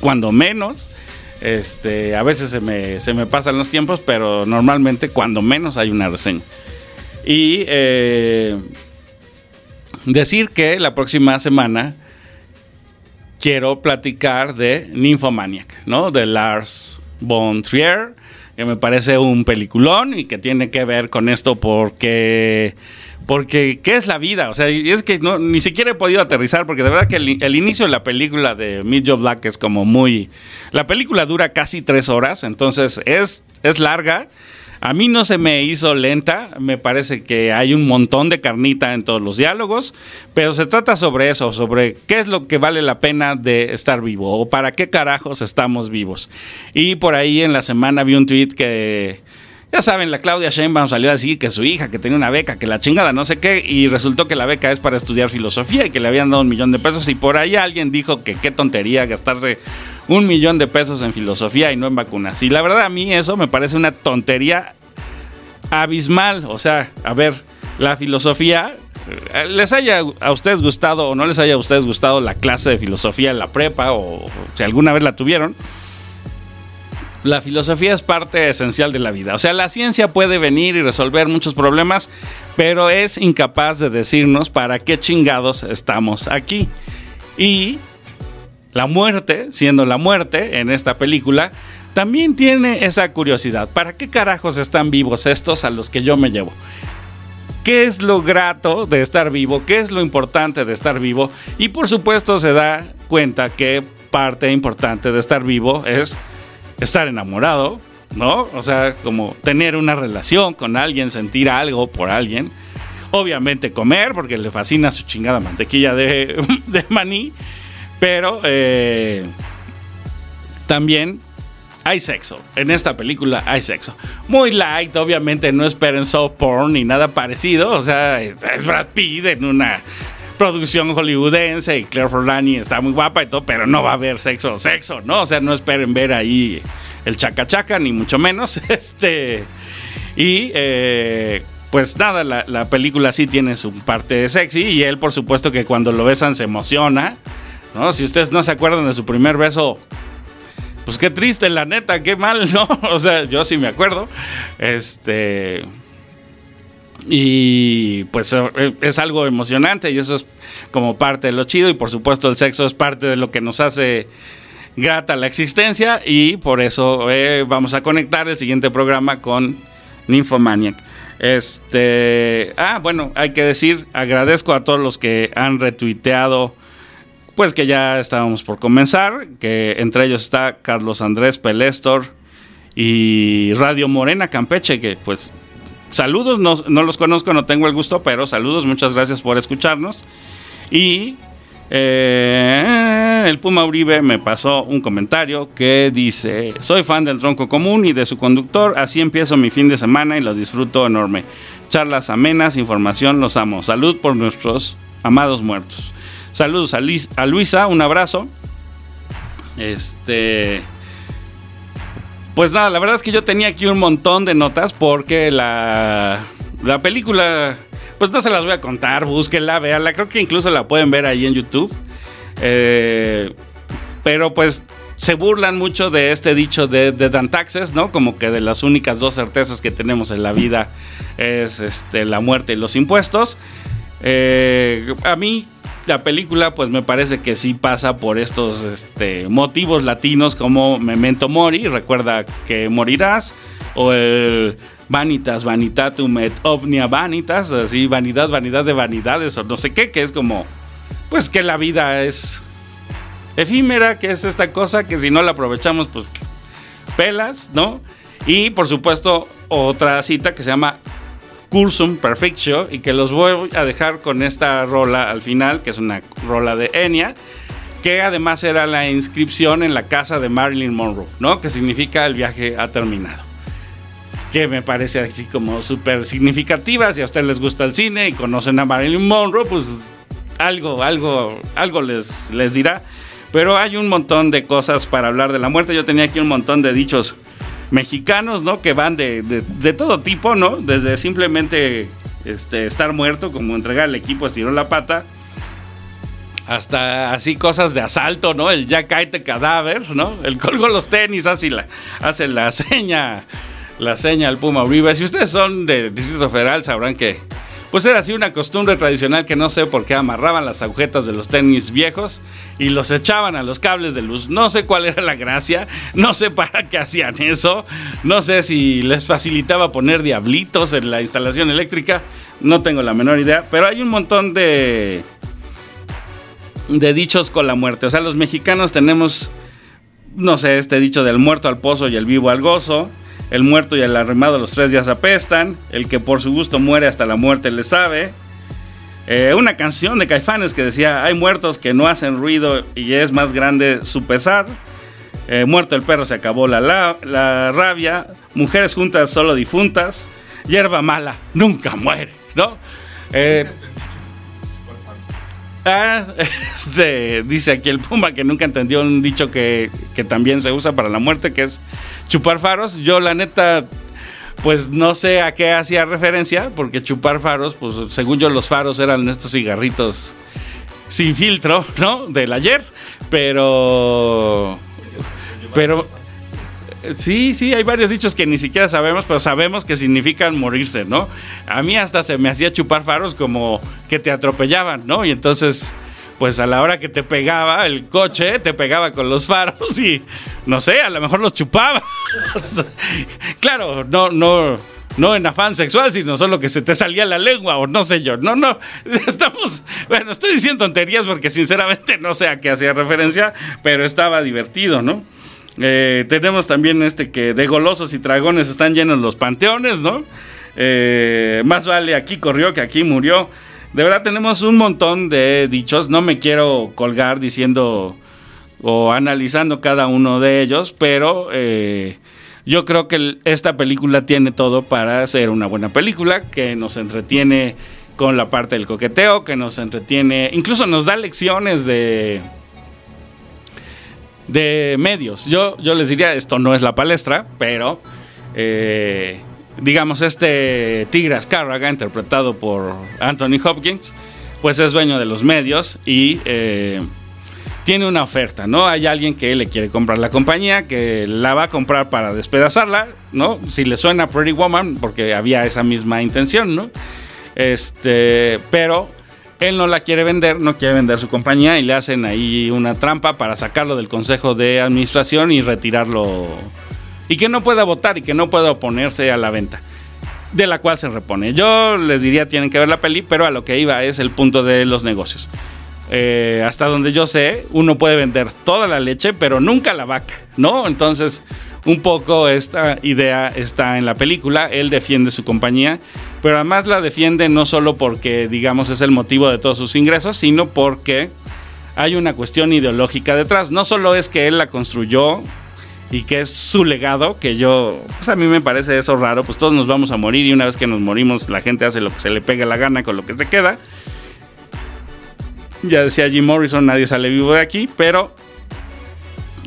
cuando menos. Este, a veces se me, se me pasan los tiempos, pero normalmente cuando menos hay una reseña. Y eh, decir que la próxima semana quiero platicar de Nymphomaniac, ¿no? De Lars von Trier, que me parece un peliculón y que tiene que ver con esto porque porque, ¿qué es la vida? O sea, es que ni siquiera he podido aterrizar, porque de verdad que el, inicio de la película de Meet Joe Black es como muy. La película dura casi tres horas, entonces es, es larga. A mí no se me hizo lenta, me parece que hay un montón de carnita en todos los diálogos, pero se trata sobre eso, sobre qué es lo que vale la pena de estar vivo o para qué carajos estamos vivos. Y por ahí en la semana vi un tweet que ya saben, la Claudia Sheinbaum salió a decir que su hija, que tenía una beca, que la chingada, no sé qué, y resultó que la beca es para estudiar filosofía y que le habían dado un millón de pesos. Y por ahí alguien dijo que qué tontería gastarse un millón de pesos en filosofía y no en vacunas. Y la verdad a mí eso me parece una tontería abismal. O sea, a ver, la filosofía, eh, les haya a ustedes gustado o no les haya a ustedes gustado la clase de filosofía en la prepa o si alguna vez la tuvieron la filosofía es parte esencial de la vida. O sea, la ciencia puede venir y resolver muchos problemas, pero es incapaz de decirnos para qué chingados estamos aquí. Y la muerte, siendo la muerte en esta película, también tiene esa curiosidad. ¿Para qué carajos están vivos estos a los que yo me llevo? ¿Qué es lo grato de estar vivo? ¿Qué es lo importante de estar vivo? Y por supuesto se da cuenta que parte importante de estar vivo es estar enamorado, ¿no? O sea, como tener una relación con alguien, sentir algo por alguien. Obviamente comer, porque le fascina su chingada mantequilla de, maní. Pero eh, también hay sexo. En esta película hay sexo. Muy light, obviamente no esperen soft porn ni nada parecido. O sea, es Brad Pitt en una producción hollywoodense y Claire Forlani está muy guapa y todo, pero no va a haber sexo, sexo, ¿no? O sea, no esperen ver ahí el chaca chaca, ni mucho menos. Este. Y eh, pues nada, la, película sí tiene su parte sexy y él, por supuesto, que cuando lo besan se emociona. ¿No? Si ustedes no se acuerdan de su primer beso, pues qué triste, la neta, qué mal, ¿no? O sea, yo sí me acuerdo. Este. Y pues eh, es algo emocionante y eso es como parte de lo chido y por supuesto el sexo es parte de lo que nos hace grata la existencia y por eso eh, vamos a conectar el siguiente programa con Nymphomaniac. Este, ah, bueno, hay que decir, agradezco a todos los que han retuiteado, pues que ya estábamos por comenzar, que entre ellos está Carlos Andrés Pelestor y Radio Morena Campeche, que pues saludos, no, los conozco, no tengo el gusto, pero saludos, muchas gracias por escucharnos. Y eh, el Puma Uribe me pasó un comentario que dice, soy fan del tronco común y de su conductor, así empiezo mi fin de semana y los disfruto enorme. Charlas amenas, información, los amo. Salud por nuestros amados muertos. Saludos a, Luisa, un abrazo. Este... Pues nada, la verdad es que yo tenía aquí un montón de notas porque la, la película, pues no se las voy a contar, búsquenla, véanla, creo que incluso la pueden ver ahí en YouTube. Eh, pero pues se burlan mucho de este dicho de, de Dan Taxes, ¿no? Como que de las únicas dos certezas que tenemos en la vida es este, la muerte y los impuestos. Eh, a mí la película pues me parece que sí pasa por estos este, motivos latinos como Memento Mori, recuerda que morirás, o el Vanitas, Vanitatum et Omnia Vanitas, así vanidad, vanidad de vanidades, o no sé qué, que es como, pues que la vida es efímera, que es esta cosa que si no la aprovechamos pues pelas, ¿no? Y por supuesto otra cita que se llama Cursum Perfectio y que los voy a dejar con esta rola al final, que es una rola de Enya, que además era la inscripción en la casa de Marilyn Monroe, ¿no? Que significa el viaje ha terminado. Que me parece así como súper significativa. Si a ustedes les gusta el cine y conocen a Marilyn Monroe, pues algo, algo, algo les, les dirá. Pero hay un montón de cosas para hablar de la muerte. Yo tenía aquí un montón de dichos mexicanos, ¿no? Que van de, de, todo tipo, ¿no? Desde simplemente este, estar muerto, como entregar el equipo estiró la pata, hasta así cosas de asalto, ¿no? El ya caete cadáver, ¿no? El colgó los tenis, así la, hace la seña, la seña al Puma Uribe. Si ustedes son de Distrito Federal, sabrán que pues era así una costumbre tradicional que no sé por qué amarraban las agujetas de los tenis viejos y los echaban a los cables de luz. No sé cuál era la gracia, no sé para qué hacían eso, no sé si les facilitaba poner diablitos en la instalación eléctrica, no tengo la menor idea, pero hay un montón de de dichos con la muerte. O sea, los mexicanos tenemos no sé, este dicho del muerto al pozo y el vivo al gozo el muerto y el arrimado los tres días apestan, el que por su gusto muere hasta la muerte le sabe. Eh, una canción de Caifanes que decía, hay muertos que no hacen ruido y es más grande su pesar. Eh, muerto el perro se acabó la, la, rabia. Mujeres juntas solo difuntas. Hierba mala nunca muere, ¿no? Eh, ah, este, dice aquí el Puma que nunca entendió un dicho que, que también se usa para la muerte, que es chupar faros. Yo la neta, pues no sé a qué hacía referencia, porque chupar faros, pues según yo los faros eran estos cigarritos sin filtro, ¿no? Del ayer, pero... Pero... Sí, sí, hay varios dichos que ni siquiera sabemos, pero sabemos que significan morirse, ¿no? A mí hasta se me hacía chupar faros como que te atropellaban, ¿no? Y entonces pues a la hora que te pegaba el coche, te pegaba con los faros y no sé, a lo mejor los chupaba. claro, no, no, no en afán sexual, sino solo que se te salía la lengua o no sé yo. No, no, estamos, bueno, estoy diciendo tonterías porque sinceramente no sé a qué hacía referencia, pero estaba divertido, ¿no? Eh, tenemos también este que de golosos y dragones están llenos los panteones, ¿no? Eh, más vale aquí corrió que aquí murió. De verdad tenemos un montón de dichos. No me quiero colgar diciendo o analizando cada uno de ellos, pero eh, yo creo que esta película tiene todo para ser una buena película, que nos entretiene con la parte del coqueteo, que nos entretiene, incluso nos da lecciones de de medios. Yo, yo les diría, esto no es la palestra, pero eh, digamos, este Tigre Azcárraga, interpretado por Anthony Hopkins, pues es dueño de los medios y eh, tiene una oferta, ¿no? Hay alguien que le quiere comprar la compañía, que la va a comprar para despedazarla, ¿no? Si le suena Pretty Woman, porque había esa misma intención, ¿no? Este, pero él no la quiere vender, no quiere vender su compañía y le hacen ahí una trampa para sacarlo del consejo de administración y retirarlo y que no pueda votar y que no pueda oponerse a la venta de la cual se repone. Yo les diría tienen que ver la peli, pero a lo que iba es el punto de los negocios. Eh, hasta donde yo sé, uno puede vender toda la leche, pero nunca la vaca, ¿no? Entonces, un poco esta idea está en la película. Él defiende su compañía, pero además la defiende no solo porque, digamos, es el motivo de todos sus ingresos, sino porque hay una cuestión ideológica detrás. No solo es que él la construyó y que es su legado, que yo, pues a mí me parece eso raro, pues todos nos vamos a morir y una vez que nos morimos la gente hace lo que se le pega la gana con lo que se queda. Ya decía Jim Morrison, nadie sale vivo de aquí, pero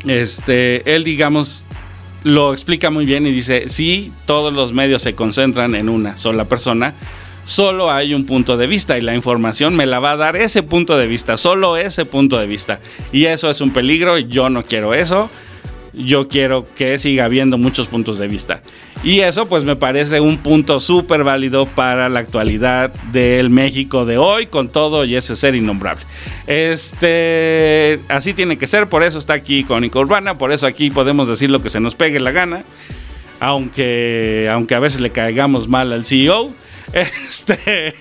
este, él digamos lo explica muy bien y dice, si todos los medios se concentran en una sola persona, solo hay un punto de vista y la información me la va a dar ese punto de vista, solo ese punto de vista. Y eso es un peligro yo no quiero eso yo quiero que siga habiendo muchos puntos de vista. Y eso pues me parece un punto súper válido para la actualidad del México de hoy con todo y ese ser innombrable. Este, así tiene que ser, por eso está aquí Cónica Urbana, por eso aquí podemos decir lo que se nos pegue la gana, aunque, aunque a veces le caigamos mal al CEO. Este,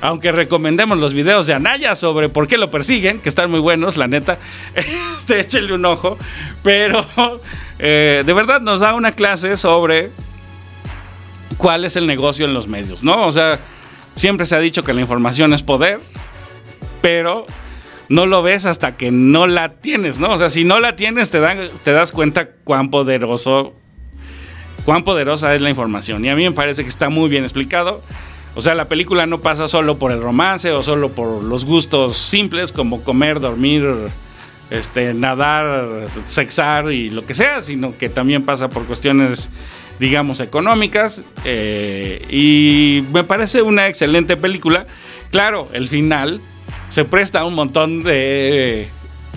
aunque recomendemos los videos de Anaya sobre por qué lo persiguen, que están muy buenos, la neta, este, échenle un ojo. Pero eh, de verdad nos da una clase sobre cuál es el negocio en los medios, ¿no? O sea, siempre se ha dicho que la información es poder, pero no lo ves hasta que no la tienes, ¿no? O sea, si no la tienes, te, te das cuenta cuán poderoso cuán poderosa es la información. Y a mí me parece que está muy bien explicado. O sea, la película no pasa solo por el romance o solo por los gustos simples como comer, dormir, este, nadar, sexar y lo que sea, sino que también pasa por cuestiones, digamos, económicas. Eh, y me parece una excelente película. Claro, el final se presta a un montón de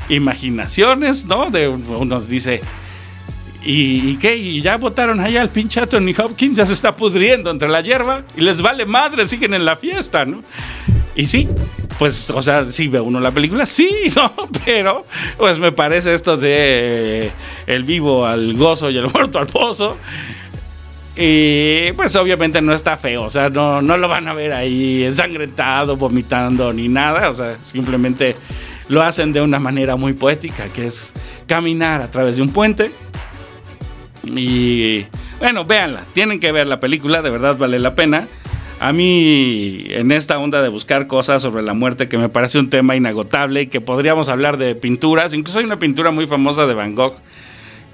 imaginaciones, ¿no? De unos dice, ¿y, qué? ¿Y ya votaron allá al pinche Anthony Hopkins? Ya se está pudriendo entre la hierba y les vale madre, siguen en la fiesta, ¿no? Y sí, pues, o sea, sí ve uno la película, sí, ¿no? Pero, pues me parece esto de el vivo al gozo y el muerto al pozo. Y pues obviamente no está feo, o sea, no, no lo van a ver ahí ensangrentado, vomitando ni nada, o sea, simplemente lo hacen de una manera muy poética, que es caminar a través de un puente. Y bueno, véanla, tienen que ver la película, de verdad vale la pena. A mí, en esta onda de buscar cosas sobre la muerte, que me parece un tema inagotable y que podríamos hablar de pinturas, incluso hay una pintura muy famosa de Van Gogh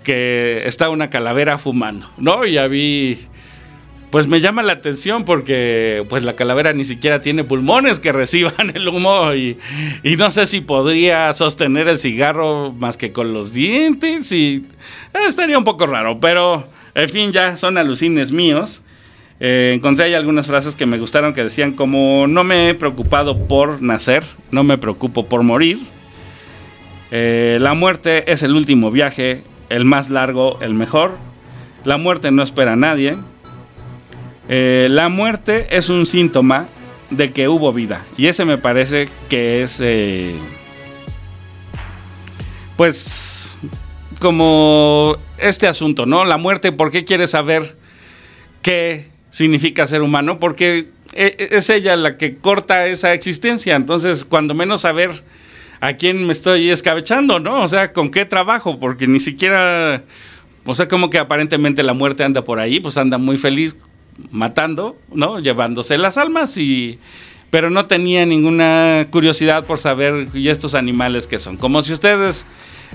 que está una calavera fumando, ¿no? Ya vi, pues me llama la atención porque pues la calavera ni siquiera tiene pulmones que reciban el humo y, y no sé si podría sostener el cigarro más que con los dientes y eh, estaría un poco raro, pero en fin, ya son alucines míos. Eh, encontré ahí algunas frases que me gustaron que decían como no me he preocupado por nacer, no me preocupo por morir. Eh, la muerte es el último viaje, el más largo, el mejor. La muerte no espera a nadie. Eh, la muerte es un síntoma de que hubo vida. Y ese me parece que es... eh, pues como este asunto, ¿no? La muerte, ¿por qué quieres saber qué significa ser humano? Porque e- es ella la que corta esa existencia. Entonces, cuando menos saber a quién me estoy escabechando, ¿no? O sea, con qué trabajo, porque ni siquiera, o sea, como que aparentemente la muerte anda por ahí, pues anda muy feliz matando, ¿no? Llevándose las almas y pero no tenía ninguna curiosidad por saber y estos animales que son, como si ustedes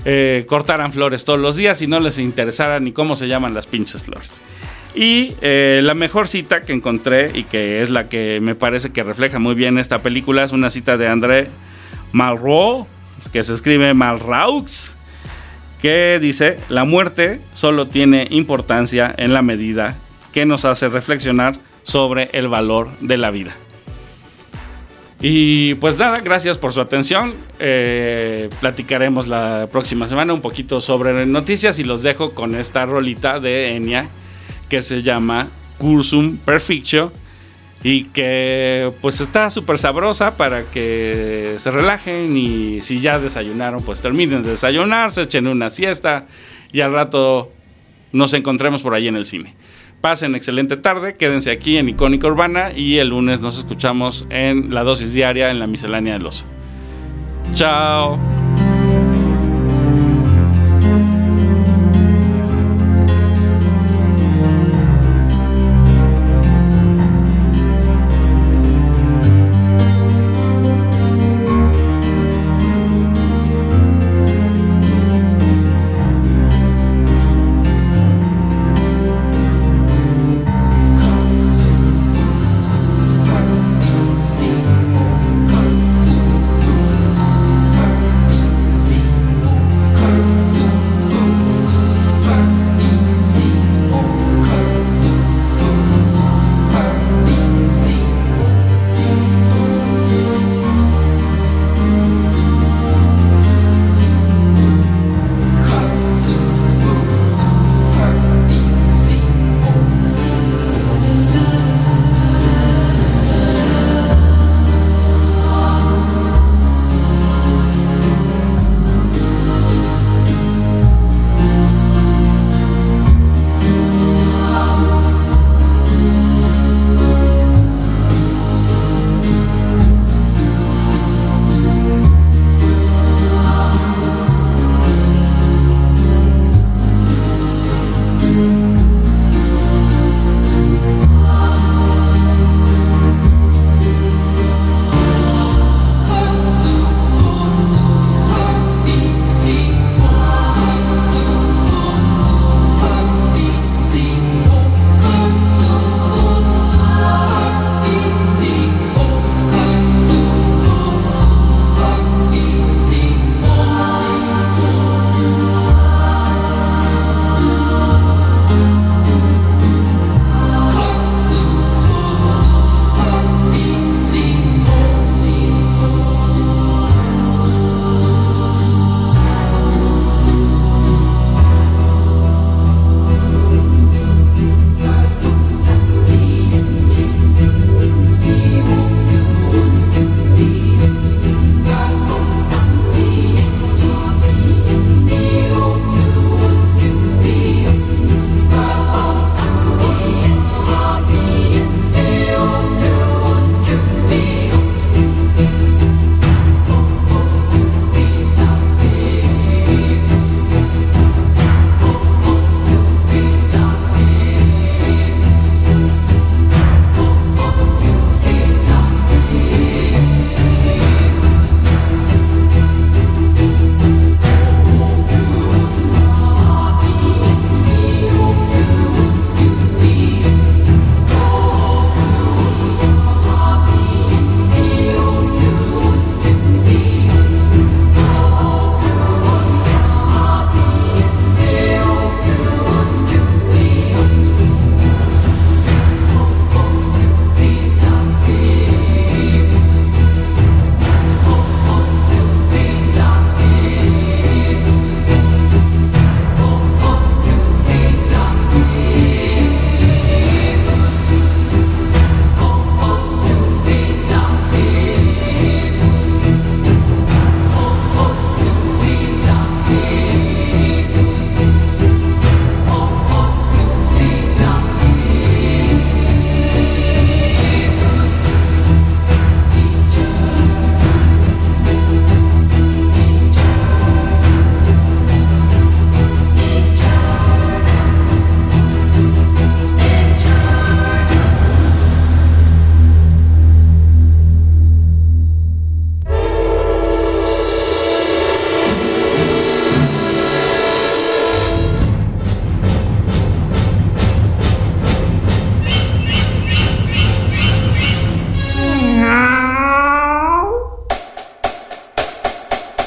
eh, cortaran flores todos los días y no les interesara ni cómo se llaman las pinches flores. Y eh, la mejor cita que encontré y que es la que me parece que refleja muy bien esta película es una cita de André Malraux, que se escribe Malraux, que dice, la muerte solo tiene importancia en la medida que nos hace reflexionar sobre el valor de la vida. Y pues nada, gracias por su atención. Eh, platicaremos la próxima semana un poquito sobre noticias y los dejo con esta rolita de Enya que se llama Cursum Perfectio y que pues está súper sabrosa para que se relajen y si ya desayunaron pues terminen de desayunar, se echen una siesta y al rato nos encontremos por ahí en el cine. Pasen excelente tarde, quédense aquí en Icónica Urbana y el lunes nos escuchamos en la dosis diaria en la miscelánea del oso. Chao.